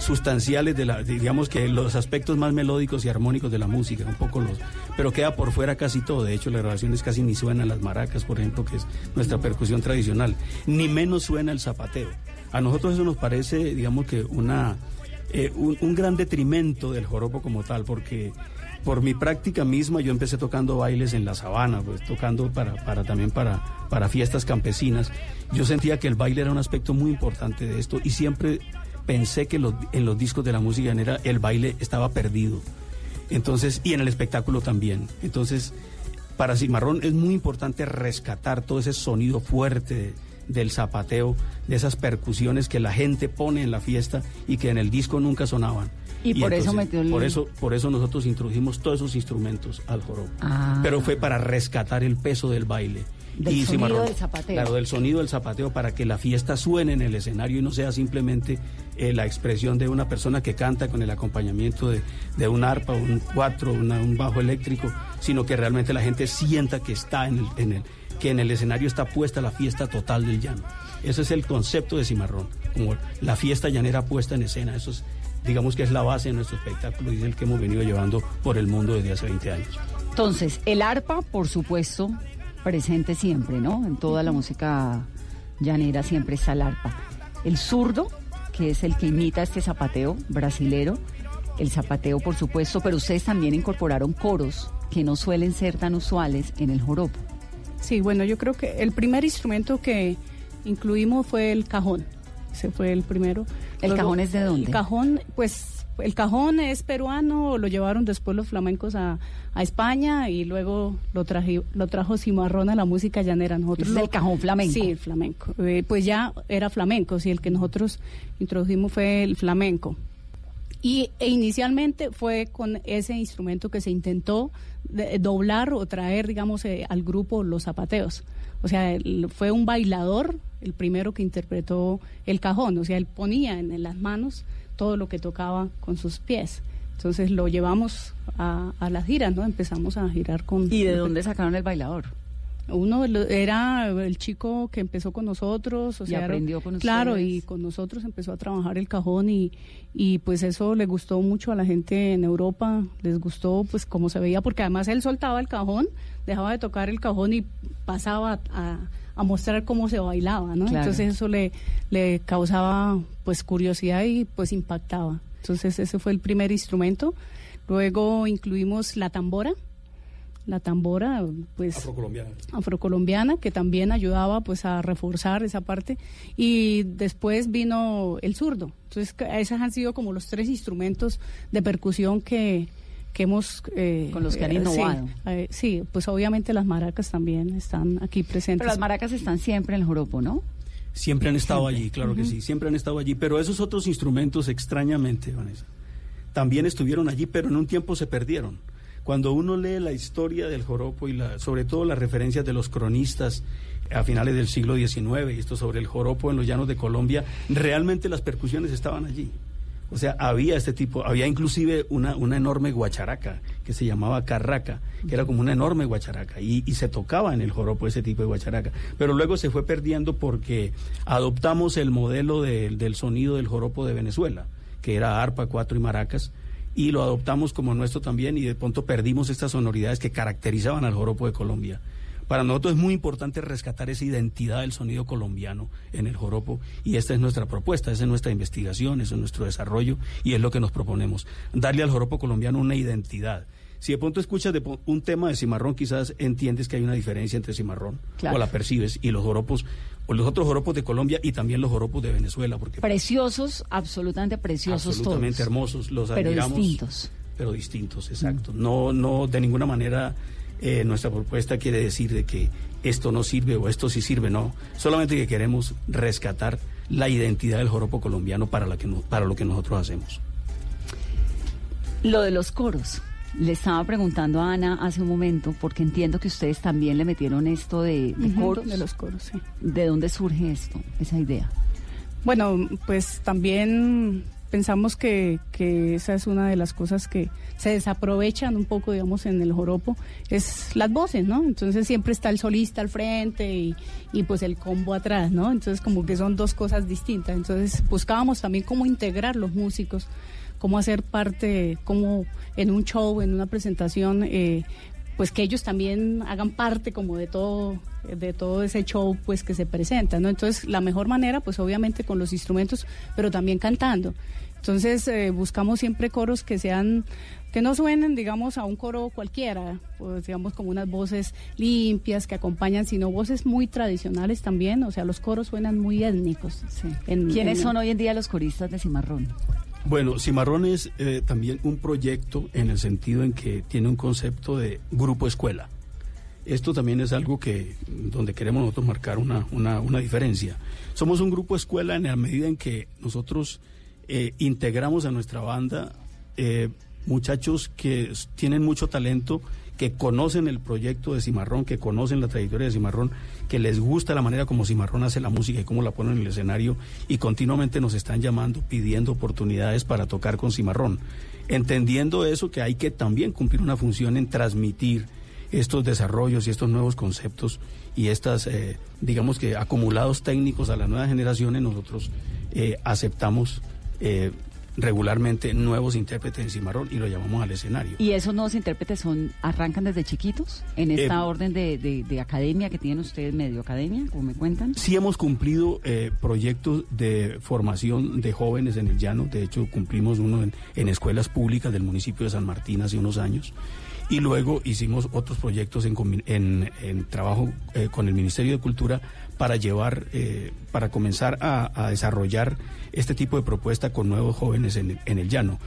S23: sustanciales de la, digamos que los aspectos más melódicos y armónicos de la música, un poco los, pero queda por fuera casi todo. De hecho, las grabaciones casi ni suenan las maracas, por ejemplo, que es nuestra percusión tradicional, ni menos suena el zapateo. A nosotros eso nos parece, digamos que una, eh, un, un gran detrimento del joropo como tal, porque por mi práctica misma yo empecé tocando bailes en la sabana, pues tocando para, para también para, para fiestas campesinas. Yo sentía que el baile era un aspecto muy importante de esto y siempre pensé que los- en los discos de la música llanera el baile estaba perdido. Entonces, y en el espectáculo también. Entonces, para Cimarrón es muy importante rescatar todo ese sonido fuerte del zapateo, de esas percusiones que la gente pone en la fiesta y que en el disco nunca sonaban.
S22: Y por eso metió el-
S23: por eso por eso nosotros introdujimos todos esos instrumentos al joropo.
S22: Ah.
S23: Pero fue para rescatar el peso del baile.
S22: Del sonido
S23: Cimarrón-
S22: del zapateo.
S23: Claro, del sonido del zapateo para que la fiesta suene en el escenario y no sea simplemente eh, la expresión de una persona que canta con el acompañamiento de, de un arpa, un cuatro, una- un bajo eléctrico, sino que realmente la gente sienta que está en el, en el que en el escenario está puesta la fiesta total del llano. Ese es el concepto de Cimarrón, como la fiesta llanera puesta en escena. Eso es, digamos que es la base de nuestro espectáculo y es el que hemos venido llevando por el mundo desde hace 20 años.
S22: Entonces, el arpa, por supuesto, presente siempre, ¿no? En toda la música llanera siempre está el arpa. El zurdo, que es el que imita este zapateo brasilero, el zapateo, por supuesto, pero ustedes también incorporaron coros que no suelen ser tan usuales en el joropo.
S25: Sí, bueno, yo creo que el primer instrumento que incluimos fue el cajón. Ese fue el primero.
S22: ¿El cajón es de dónde?
S25: El cajón, pues, el cajón es peruano, lo llevaron después los flamencos a, a España y luego lo, traji- lo trajo Cimarrón a la música llanera. Nosotros
S22: es
S25: lo-
S22: el cajón flamenco.
S25: Sí, el flamenco. Eh, pues ya era flamenco, sí, el que nosotros introdujimos fue el flamenco. Y e inicialmente fue con ese instrumento que se intentó de- doblar o traer, digamos, eh, al grupo los zapateos. O sea, el- fue un bailador el primero que interpretó el cajón. O sea, él ponía en, en las manos todo lo que tocaba con sus pies. Entonces lo llevamos a, a las giras, ¿no? Empezamos a girar con...
S22: ¿Y de dónde sacaron el bailador?
S25: Uno era el chico que empezó con nosotros, o
S22: Y
S25: sea,
S22: aprendió con
S25: claro,
S22: ustedes.
S25: y con nosotros empezó a trabajar el cajón y, y pues eso le gustó mucho a la gente en Europa, les gustó pues como se veía, porque además él soltaba el cajón, dejaba de tocar el cajón y pasaba a, a mostrar cómo se bailaba, ¿no?
S22: Claro.
S25: Entonces eso le, le causaba pues curiosidad y pues impactaba. Entonces ese fue el primer instrumento. Luego incluimos la tambora. La tambora, pues
S23: Afrocolombiana.
S25: afrocolombiana que también ayudaba pues a reforzar esa parte y después vino el zurdo entonces esos han sido como los tres instrumentos de percusión que que hemos eh,
S22: Con los que han
S25: eh, sí,
S22: innovado.
S25: eh, sí, pues obviamente las maracas también están aquí presentes
S22: Pero las maracas están siempre en el joropo, ¿no?
S23: Siempre han estado
S22: Siempre.
S23: allí, claro que sí, siempre han estado allí. Pero esos otros instrumentos, extrañamente, Vanessa, también estuvieron allí, pero en un tiempo se perdieron. Cuando uno lee la historia del joropo y la, sobre todo las referencias de los cronistas a finales del siglo XIX y esto sobre el joropo en los llanos de Colombia, realmente las percusiones estaban allí. O sea, había este tipo, había inclusive una, una enorme guacharaca que se llamaba carraca, que era como una enorme guacharaca, y, y se tocaba en el joropo ese tipo de guacharaca. Pero luego se fue perdiendo porque adoptamos el modelo de- del sonido del joropo de Venezuela, que era arpa, cuatro y maracas, y lo adoptamos como nuestro también, y de pronto perdimos estas sonoridades que caracterizaban al joropo de Colombia. Para nosotros es muy importante rescatar esa identidad del sonido colombiano en el joropo y esta es nuestra propuesta, esa es nuestra investigación, ese es nuestro desarrollo y es lo que nos proponemos, darle al joropo colombiano una identidad. Si de pronto escuchas de un tema de cimarrón, quizás entiendes que hay una diferencia entre cimarrón
S22: Claro.
S23: o la percibes y los joropos, o los otros joropos de Colombia y también los joropos de Venezuela, porque
S22: Preciosos, absolutamente preciosos
S23: absolutamente
S22: todos.
S23: hermosos, los
S22: Pero
S23: admiramos,
S22: distintos.
S23: pero distintos, exacto. No, no, de ninguna manera eh, nuestra propuesta quiere decir de que esto no sirve o esto sí sirve, no. Solamente que queremos rescatar la identidad del joropo colombiano para, la que no- para lo que nosotros hacemos.
S22: Lo de los coros. Le estaba preguntando a Ana hace un momento, porque entiendo que ustedes también le metieron esto de, de coros.
S25: de los coros, sí.
S22: ¿De dónde surge esto, esa idea?
S25: Bueno, pues también pensamos que, que esa es una de las cosas que se desaprovechan un poco, digamos, en el joropo, es las voces, ¿no? Entonces siempre está el solista al frente y, y pues el combo atrás, ¿no? Entonces como que son dos cosas distintas. Entonces buscábamos también cómo integrar los músicos, cómo hacer parte, cómo en un show, en una presentación, eh, pues que ellos también hagan parte como de todo de todo ese show pues que se presenta, ¿no? Entonces, la mejor manera pues obviamente con los instrumentos, pero también cantando. Entonces, eh, buscamos siempre coros que sean que no suenen, digamos, a un coro cualquiera, pues digamos como unas voces limpias que acompañan, sino voces muy tradicionales también, o sea, los coros suenan muy étnicos.
S22: ¿Quiénes son hoy en día los coristas de Cimarrón?
S23: Bueno, Cimarrón es eh, también un proyecto en el sentido en que tiene un concepto de grupo escuela. Esto también es algo que donde queremos nosotros marcar una, una, diferencia. Somos un grupo escuela en la medida en que nosotros eh, integramos a nuestra banda eh, muchachos que tienen mucho talento, que conocen el proyecto de Cimarrón, que conocen la trayectoria de Cimarrón, que les gusta la manera como Cimarrón hace la música y cómo la ponen en el escenario y continuamente nos están llamando, pidiendo oportunidades para tocar con Cimarrón. Entendiendo eso, que hay que también cumplir una función en transmitir estos desarrollos y estos nuevos conceptos y estas, eh, digamos que acumulados técnicos a las nuevas generaciones, nosotros eh, aceptamos eh, regularmente nuevos intérpretes en Cimarrón y lo llamamos al escenario.
S22: ¿Y esos nuevos intérpretes son arrancan desde chiquitos en esta
S23: Eh,
S22: orden de, de- de academia que tienen ustedes, medio academia, como me cuentan?
S23: Sí hemos cumplido eh, proyectos de formación de jóvenes en el llano, de hecho cumplimos uno en, en escuelas públicas del municipio de San Martín hace unos años y luego hicimos otros proyectos en, en- en trabajo eh, con el Ministerio de Cultura para llevar, eh, para comenzar a, a desarrollar este tipo de propuesta con nuevos jóvenes en, el- en llano.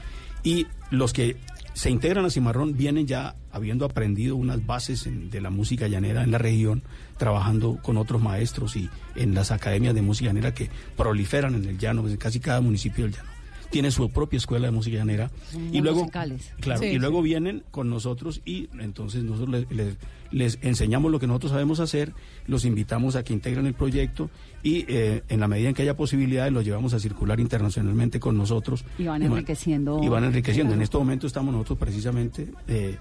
S23: Y los que se integran a Cimarrón vienen ya habiendo aprendido unas bases en- de la música llanera en la región, trabajando con otros maestros y en las academias de música llanera que proliferan en el llano, pues, casi cada municipio del llano tiene su propia escuela de música llanera y luego
S22: musicales.
S23: claro
S22: Sí,
S23: y
S22: sí.
S23: luego vienen con nosotros y entonces nosotros les, les- les enseñamos lo que nosotros sabemos hacer los invitamos a que integren el proyecto y eh, en la medida en que haya posibilidades los llevamos a circular internacionalmente con nosotros
S22: Y van enriqueciendo.
S23: y van enriqueciendo. En este momento estamos nosotros precisamente eh,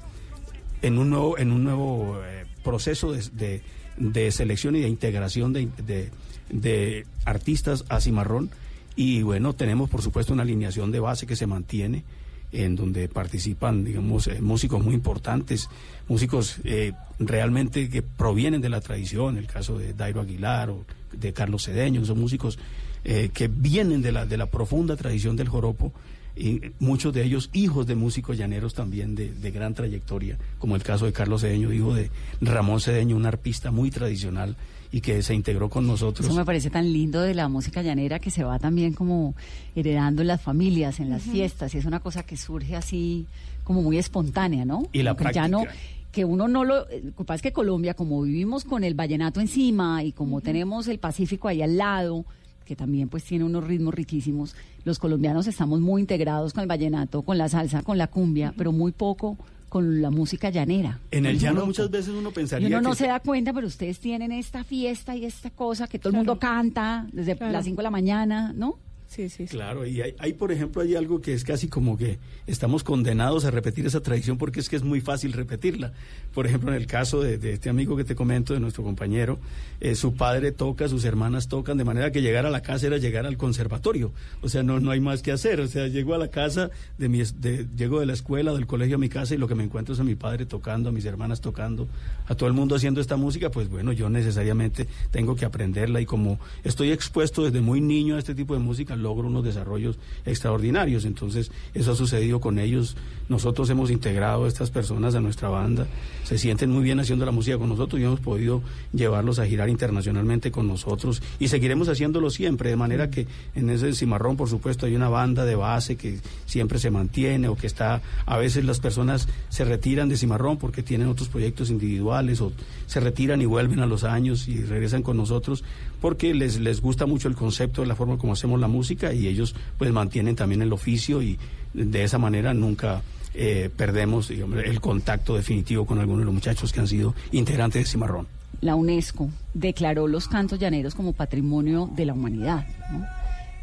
S23: en un nuevo, en un nuevo eh, proceso de, de- de selección y de integración de, de- de artistas a Cimarrón. Y bueno, tenemos por supuesto una alineación de base que se mantiene, en donde participan, digamos, eh, músicos muy importantes, músicos eh, realmente que provienen de la tradición, el caso de Dairo Aguilar o de Carlos Cedeño, son músicos eh, que vienen de la, de la profunda tradición del joropo, y muchos de ellos hijos de músicos llaneros también de, de gran trayectoria, como el caso de Carlos Cedeño, hijo de Ramón Cedeño, un arpista muy tradicional y que se integró con nosotros.
S22: Eso me parece tan lindo de la música llanera que se va también como heredando en las familias, en las fiestas, y es una cosa que surge así como muy espontánea, ¿no?
S23: Y la
S22: Como que el llano-
S23: práctica.
S22: que uno no lo... eh, Lo que pasa es que Colombia, como vivimos con el vallenato encima y como tenemos el Pacífico ahí al lado, que también pues tiene unos ritmos riquísimos, los colombianos estamos muy integrados con el vallenato, con la salsa, con la cumbia, pero muy poco con la música llanera.
S23: En el llano muchas veces uno
S22: Y
S23: pensaría
S22: uno no
S23: que
S22: se da cuenta, pero ustedes tienen esta fiesta y esta cosa que todo el mundo canta desde
S23: Claro.
S22: las 5 de la mañana, ¿no?
S25: Sí, sí,
S23: Claro, y hay, por ejemplo, hay algo que es casi como que estamos condenados a repetir esa tradición porque es que es muy fácil repetirla. Por ejemplo, en el caso de, este amigo que te comento, de nuestro compañero, eh, su padre toca, sus hermanas tocan, de manera que llegar a la casa era llegar al conservatorio. O sea, no, no hay más que hacer. O sea, llego a la casa, de mi, de, llego de la escuela, del colegio a mi casa y lo que me encuentro es a mi padre tocando, a mis hermanas tocando, a todo el mundo haciendo esta música, pues bueno, yo necesariamente tengo que aprenderla y como estoy expuesto desde muy niño a este tipo de música, logro unos desarrollos extraordinarios. Entonces, eso ha sucedido con ellos. Nosotros hemos integrado a estas personas a nuestra banda, se sienten muy bien haciendo la música con nosotros y hemos podido llevarlos a girar internacionalmente con nosotros y seguiremos haciéndolo siempre, de manera que en ese cimarrón, por supuesto, hay una banda de base que siempre se mantiene o que está, a veces las personas se retiran de cimarrón porque tienen otros proyectos individuales o se retiran y vuelven a los años y regresan con nosotros porque les, les gusta mucho el concepto de la forma como hacemos la música y ellos pues mantienen también el oficio y de esa manera nunca eh, perdemos el contacto definitivo con algunos de los muchachos que han sido integrantes de Cimarrón.
S22: La UNESCO declaró los cantos llaneros como patrimonio de la humanidad.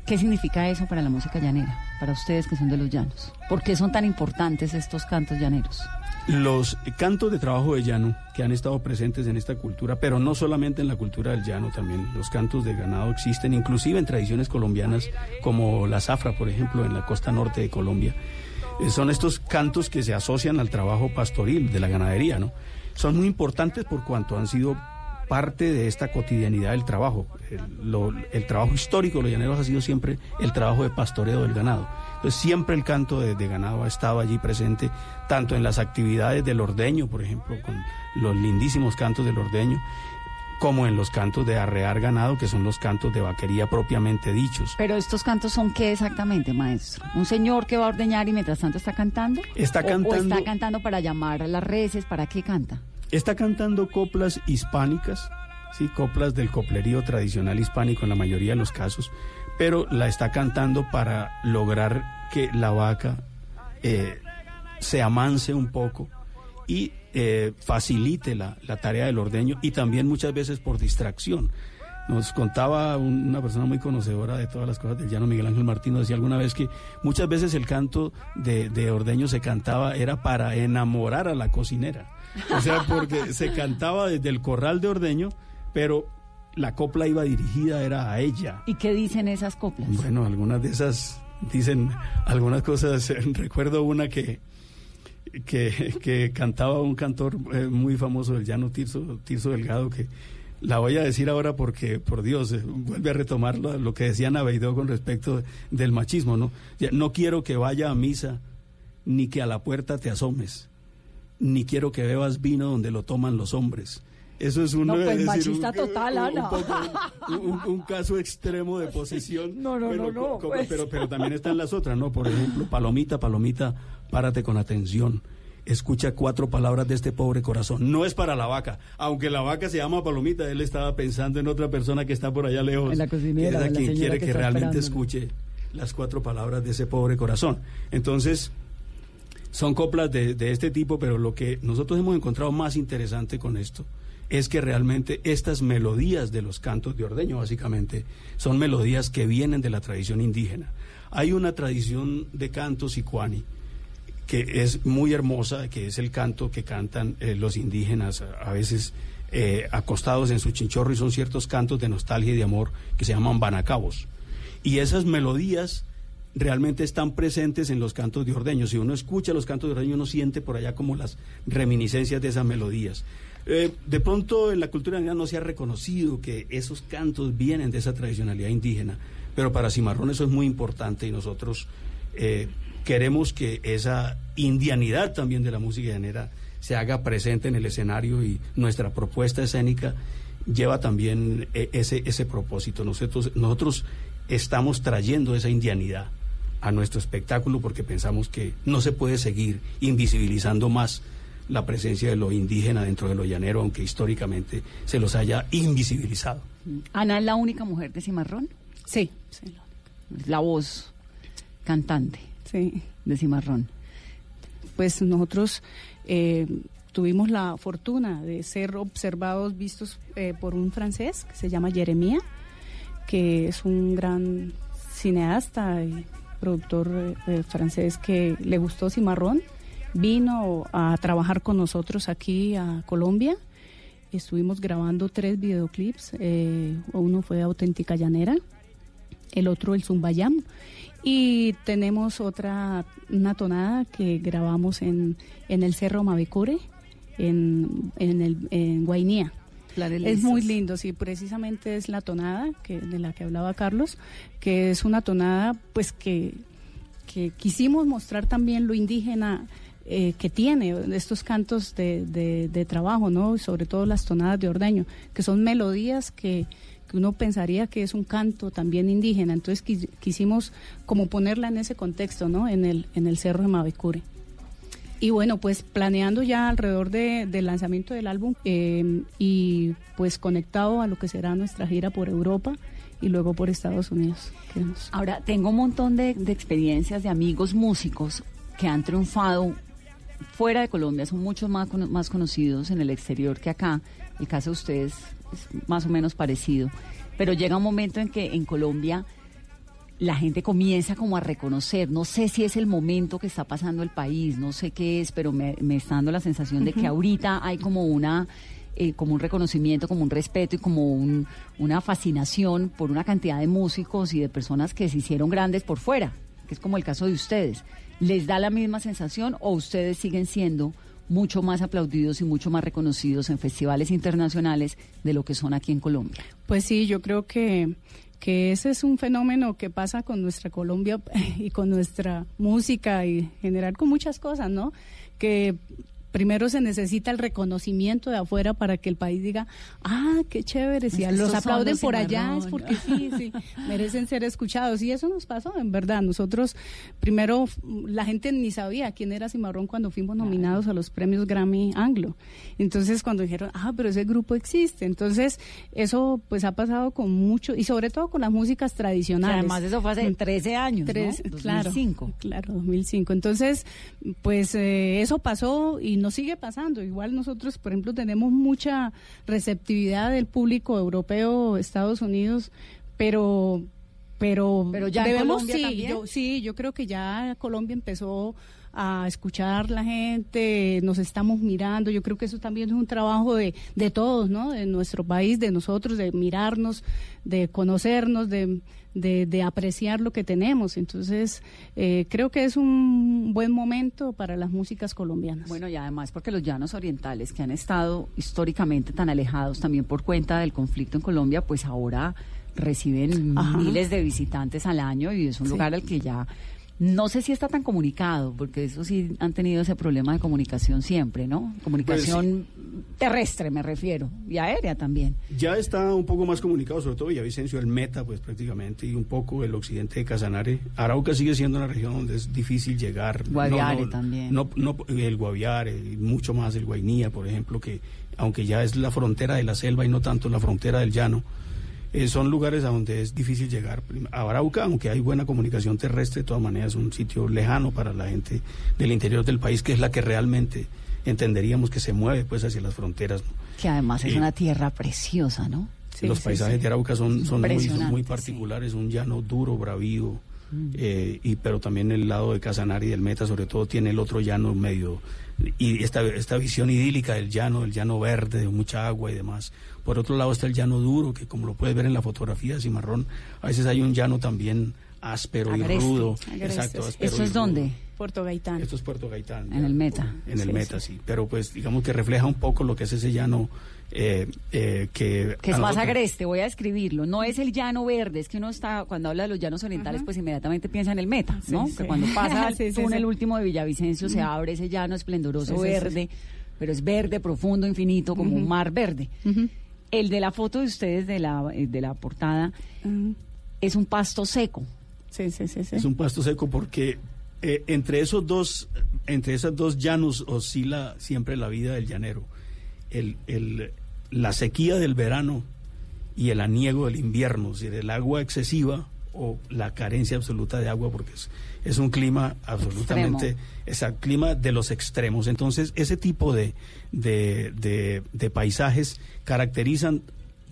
S22: ¿Qué significa eso para la música llanera? Para ustedes que son de los llanos. ¿Por qué son tan importantes estos cantos llaneros?
S23: Los cantos de trabajo de llano que han estado presentes en esta cultura, pero no solamente en la cultura del llano, también los cantos de ganado existen, inclusive en tradiciones colombianas como la zafra, por ejemplo, en la costa norte de Colombia. Eh, son estos cantos que se asocian al trabajo pastoril de la ganadería, ¿no? Son muy importantes por cuanto han sido parte de esta cotidianidad del trabajo. El, el trabajo histórico de los llaneros ha sido siempre el trabajo de pastoreo del ganado. Entonces siempre el canto de, de ganado ha estado allí presente, tanto en las actividades del ordeño, por ejemplo, con los lindísimos cantos del ordeño, como en los cantos de arrear ganado, que son los cantos de vaquería propiamente dichos.
S22: Pero estos cantos son qué exactamente, maestro? Un señor que va a ordeñar y mientras tanto está cantando.
S23: Está
S22: ¿O- O,
S23: cantando-
S22: está cantando para llamar a las reses, ¿para qué canta?
S23: Está cantando coplas hispánicas, sí, coplas del coplerío tradicional hispánico en la mayoría de los casos, pero la está cantando para lograr que la vaca eh, se amance un poco y eh, facilite la, la tarea del ordeño y también muchas veces por distracción. Nos contaba un- una persona muy conocedora de todas las cosas del llano, Miguel Ángel Martín, nos decía alguna vez que muchas veces el canto de, de ordeño se cantaba era para enamorar a la cocinera. O sea, porque se cantaba desde el corral de ordeño, pero la copla iba dirigida era a ella.
S22: ¿Y qué dicen esas coplas?
S23: Bueno, algunas de esas dicen algunas cosas. Recuerdo una que, que, que cantaba un cantor eh, muy famoso del llano, Tirso, Tirso Delgado, que la voy a decir ahora porque, por Dios, eh, vuelve a retomar lo, lo que decía Naveidó con respecto del machismo, ¿no? No quiero que vaya a misa, ni que a la puerta te asomes, ni quiero que bebas vino donde lo toman los hombres. Eso es uno
S22: No, pues
S23: es decir,
S22: machista total, Ana.
S23: poco- un, un- un caso extremo de posesión.
S22: No, no,
S23: Bueno,
S22: no, pues.
S23: pero, pero también están las otras, ¿no? Por ejemplo, Palomita, Palomita, párate con atención. Escucha cuatro palabras de este pobre corazón. No es para la vaca. Aunque la vaca se llama Palomita, él estaba pensando en otra persona que está por allá lejos.
S22: En la cocinera,
S23: que es a quien quiere
S22: que
S23: realmente escuche las cuatro palabras de ese pobre corazón. Entonces, son coplas de, de este tipo, pero lo que nosotros hemos encontrado más interesante con esto es que realmente estas melodías de los cantos de ordeño, básicamente, son melodías que vienen de la tradición indígena. Hay una tradición de canto sicuani que es muy hermosa, que es el canto que cantan eh, los indígenas a, a veces eh, acostados en su chinchorro y son ciertos cantos de nostalgia y de amor que se llaman banacabos. Y esas melodías realmente están presentes en los cantos de ordeño. Si uno escucha los cantos de ordeño, uno siente por allá como las reminiscencias de esas melodías. Eh, de pronto en la cultura andina no se ha reconocido que esos cantos vienen de esa tradicionalidad indígena, pero para Cimarrón eso es muy importante y nosotros eh, queremos que esa indianidad también de la música llanera se haga presente en el escenario y nuestra propuesta escénica lleva también eh, ese, ese propósito. Nosotros, nosotros estamos trayendo esa indianidad a nuestro espectáculo porque pensamos que no se puede seguir invisibilizando más la presencia de lo indígena dentro de lo llanero, aunque históricamente se los haya invisibilizado.
S22: ¿Ana es la única mujer de Cimarrón?
S25: Sí, sí.
S22: La voz cantante
S25: Sí.
S22: de Cimarrón.
S25: Pues nosotros eh, tuvimos la fortuna de ser observados, vistos eh, por un francés que se llama Jeremía, que es un gran cineasta y productor eh, eh, francés que le gustó Cimarrón. Vino a trabajar con nosotros aquí a Colombia. Estuvimos grabando tres videoclips. eh, uno fue Auténtica Llanera, el otro el Zumbayam. Y tenemos otra, una tonada que grabamos en, en el Cerro Mavecure, en, en, el, en Guainía. Es muy lindo, sí, precisamente es la tonada que, de la que hablaba Carlos, que es una tonada pues que, que quisimos mostrar también lo indígena eh, que tiene estos cantos de, de- de trabajo, ¿no? Sobre todo las tonadas de ordeño, que son melodías que, que uno pensaría que es un canto también indígena. Entonces quis- quisimos como ponerla en ese contexto, ¿no? En el, en el Cerro de Mavecure. Y bueno, pues planeando ya alrededor de- del lanzamiento del álbum eh, y pues conectado a lo que será nuestra gira por Europa y luego por Estados Unidos.
S22: Ahora, tengo un montón de, de experiencias de amigos músicos que han triunfado fuera de Colombia, son muchos más, más conocidos en el exterior que acá. El caso de ustedes es más o menos parecido. Pero llega un momento en que en Colombia la gente comienza como a reconocer, no sé si es el momento que está pasando el país, no sé qué es, pero me, me está dando la sensación de que ahorita hay como una eh, como un reconocimiento, como un respeto y como un- una fascinación por una cantidad de músicos y de personas que se hicieron grandes por fuera, que es como el caso de ustedes, ¿les da la misma sensación o ustedes siguen siendo mucho más aplaudidos y mucho más reconocidos en festivales internacionales de lo que son aquí en Colombia?
S25: Pues sí, yo creo que que ese es un fenómeno que pasa con nuestra Colombia y con nuestra música y en general con muchas cosas, ¿no? Que primero se necesita el reconocimiento de afuera para que el país diga, ah, qué chévere, si los aplauden por allá es porque sí, sí, merecen ser escuchados. Y eso nos pasó, en verdad. Nosotros, primero, la gente ni sabía quién era Cimarrón cuando fuimos nominados a los premios Grammy Anglo. Entonces, cuando dijeron, ah, pero ese grupo existe. Entonces, eso pues ha pasado con mucho, y sobre todo con las músicas tradicionales.
S22: además, eso fue hace 13 años,
S25: Tres,
S22: ¿no?
S25: 2005. Claro, claro, 2005. Entonces, pues eh, eso pasó y nos sigue pasando. Igual nosotros, por ejemplo, tenemos mucha receptividad del público europeo, Estados Unidos, pero pero,
S22: pero ya
S25: debemos sí,
S22: también.
S25: yo, sí, yo creo que ya Colombia empezó a escuchar la gente, nos estamos mirando, yo creo que eso también es un trabajo de, de todos, ¿no? De nuestro país, de nosotros, de mirarnos, de conocernos, de, de, de apreciar lo que tenemos. Entonces, eh, creo que es un buen momento para las músicas colombianas.
S22: Bueno, y además porque los llanos orientales que han estado históricamente tan alejados también por cuenta del conflicto en Colombia, pues ahora reciben
S25: Ajá.
S22: miles de visitantes al año y es un
S25: Sí.
S22: lugar al que ya no sé si está tan comunicado, porque eso sí han tenido ese problema de comunicación siempre, ¿no? Comunicación terrestre me refiero, y aérea también.
S23: Ya está un poco más comunicado, sobre todo Villavicencio, el meta, pues prácticamente, y un poco el occidente de Casanare. Arauca sigue siendo una región donde es difícil llegar.
S22: Guaviare
S23: No, no,
S22: también.
S23: No, no, el Guaviare, y mucho más el Guainía, por ejemplo, que aunque ya es la frontera de la selva y no tanto la frontera del llano, eh, son lugares a donde es difícil llegar. A Arauca, aunque hay buena comunicación terrestre, de todas maneras es un sitio lejano para la gente del interior del país, que es la que realmente entenderíamos que se mueve pues hacia las fronteras. ¿no?
S22: Que además es una tierra preciosa, ¿no?
S23: Los paisajes de Arauca son, son muy, muy
S22: sí.
S23: particulares, un llano duro, bravío,
S22: Mm.
S23: eh, y, pero también el lado de Casanare y del Meta, sobre todo, tiene el otro llano medio, y esta, esta visión idílica del llano, el llano verde, de mucha agua y demás. Por otro lado está el llano duro, que como lo puedes ver en la fotografía de Cimarrón, a veces hay un llano también áspero y rudo.
S25: Agreste,
S23: Exacto, áspero
S22: ¿Eso es dónde?
S25: Puerto Gaitán.
S23: Esto es Puerto Gaitán.
S22: En el Meta.
S23: En el
S25: Sí,
S23: Meta, sí. Pero pues digamos que refleja un poco lo que es ese llano eh, eh, que...
S22: Que es más agreste, voy a describirlo. No es el llano verde, es que uno está, cuando habla de los llanos orientales, pues inmediatamente piensa en el meta, ¿no?
S25: Sí,
S22: Que cuando pasa el
S25: Sí, sí,
S22: túnel
S25: sí.
S22: último de Villavicencio se abre ese llano esplendoroso
S25: Sí, sí, sí,
S22: verde, pero es verde, profundo, infinito, como un mar verde. El de la foto de ustedes, de la, eh, de la portada, es un pasto seco.
S25: Sí, sí, sí, sí.
S23: Es un pasto seco porque eh, entre esos dos, entre esas dos llanos oscila siempre la vida del llanero. El, el- la sequía del verano y el aniego del invierno, es decir, el agua excesiva o la carencia absoluta de agua, porque es, es un clima absolutamente, es el clima de los extremos. Entonces, ese tipo de, de, de- de paisajes caracterizan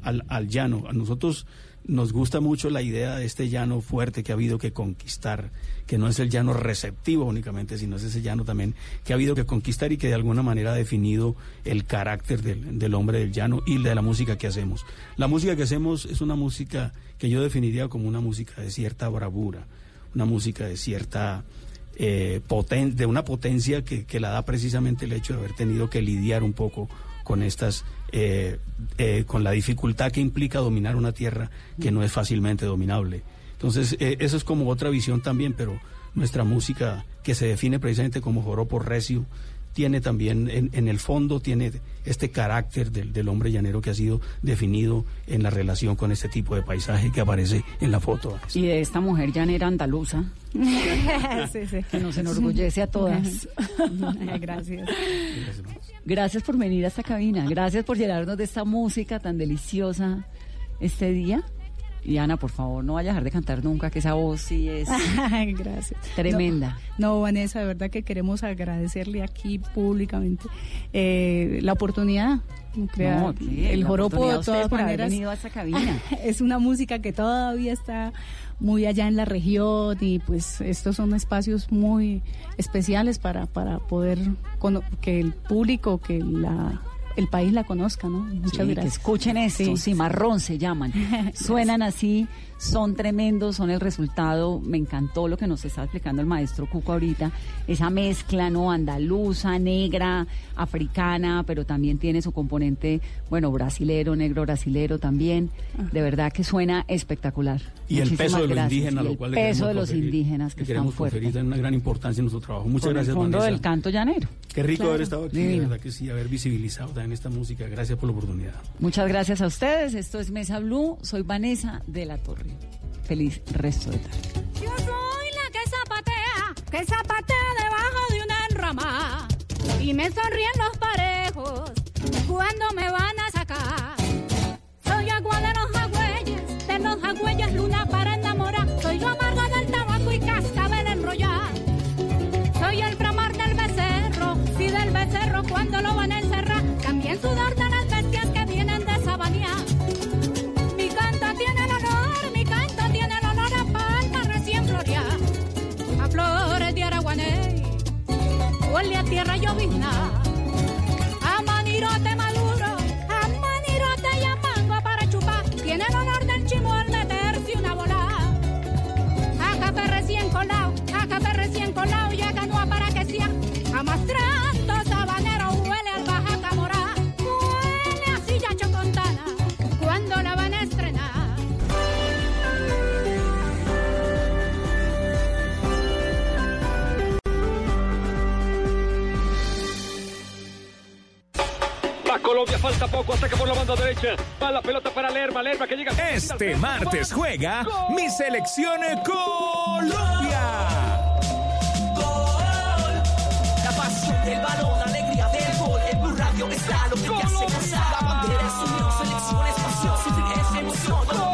S23: al, al llano. A nosotros nos gusta mucho la idea de este llano fuerte que ha habido que conquistar, que no es el llano receptivo únicamente, sino es ese llano también que ha habido que conquistar y que de alguna manera ha definido el carácter del, del hombre del llano y de la música que hacemos. La música que hacemos es una música que yo definiría como una música de cierta bravura, una música de cierta eh, poten- de una potencia que, que la da precisamente el hecho de haber tenido que lidiar un poco con estas eh, eh, con la dificultad que implica dominar una tierra que no es fácilmente dominable. Entonces, eh, eso es como otra visión también, pero nuestra música, que se define precisamente como joropo recio, tiene también en, en el fondo, tiene este carácter del, del hombre llanero que ha sido definido en la relación con este tipo de paisaje que aparece en la foto.
S22: Y de esta mujer llanera andaluza,
S25: sí, sí.
S22: que nos enorgullece a todas.
S25: Gracias.
S22: Gracias por venir a esta cabina, gracias por llenarnos de esta música tan deliciosa este día. Y Ana, por favor, no vaya a dejar de cantar nunca, que esa voz sí es
S25: Gracias.
S22: tremenda.
S25: No, no, Vanessa, de verdad que queremos agradecerle aquí públicamente eh, la oportunidad. Crea-
S22: No,
S25: el joropo de todas maneras
S22: a esta cabina.
S25: es una música que todavía está muy allá en la región y pues estos son espacios muy especiales para, para poder que el público, que la el país la conozca, ¿no? Muchas
S22: Sí, que
S25: gracias.
S22: escuchen esto,
S25: Sí.
S22: cimarrón se llaman. Suenan así, son tremendos, son el resultado. Me encantó lo que nos está explicando el maestro Cuco ahorita, esa mezcla, ¿no? Andaluza, negra, africana, pero también tiene su componente, bueno, brasilero, negro brasilero también. De verdad que suena espectacular.
S23: Y el peso de los indígenas,
S22: lo cual el peso de los indígenas que,
S23: queremos conferir una gran importancia en nuestro trabajo. Muchas gracias,
S22: el fondo del canto llanero.
S23: Qué rico haber estado aquí, de verdad que sí, haber visibilizado también esta música. Gracias por la oportunidad.
S22: Muchas gracias a ustedes. Esto es Mesa Blue. Soy Vanessa de la Torre. Feliz resto de tarde.
S21: Yo soy la que zapatea, que zapatea debajo de una enrama. Y me sonríen los parejos cuando me van a sacar. Soy agua de los agüeyes, de los agüeyes luna para tierra llovizna.
S26: Colombia falta poco, ataca por la banda derecha. Va la pelota para Lerma, Lerma que llega.
S27: Este martes juega ¡Gol! mi selección Colombia. ¡Gol!
S28: La pasión del balón, la alegría del gol. El Blue Radio está lo que
S27: te hace cansar. La bandera es unión, selección es pasión, sufrir es emoción.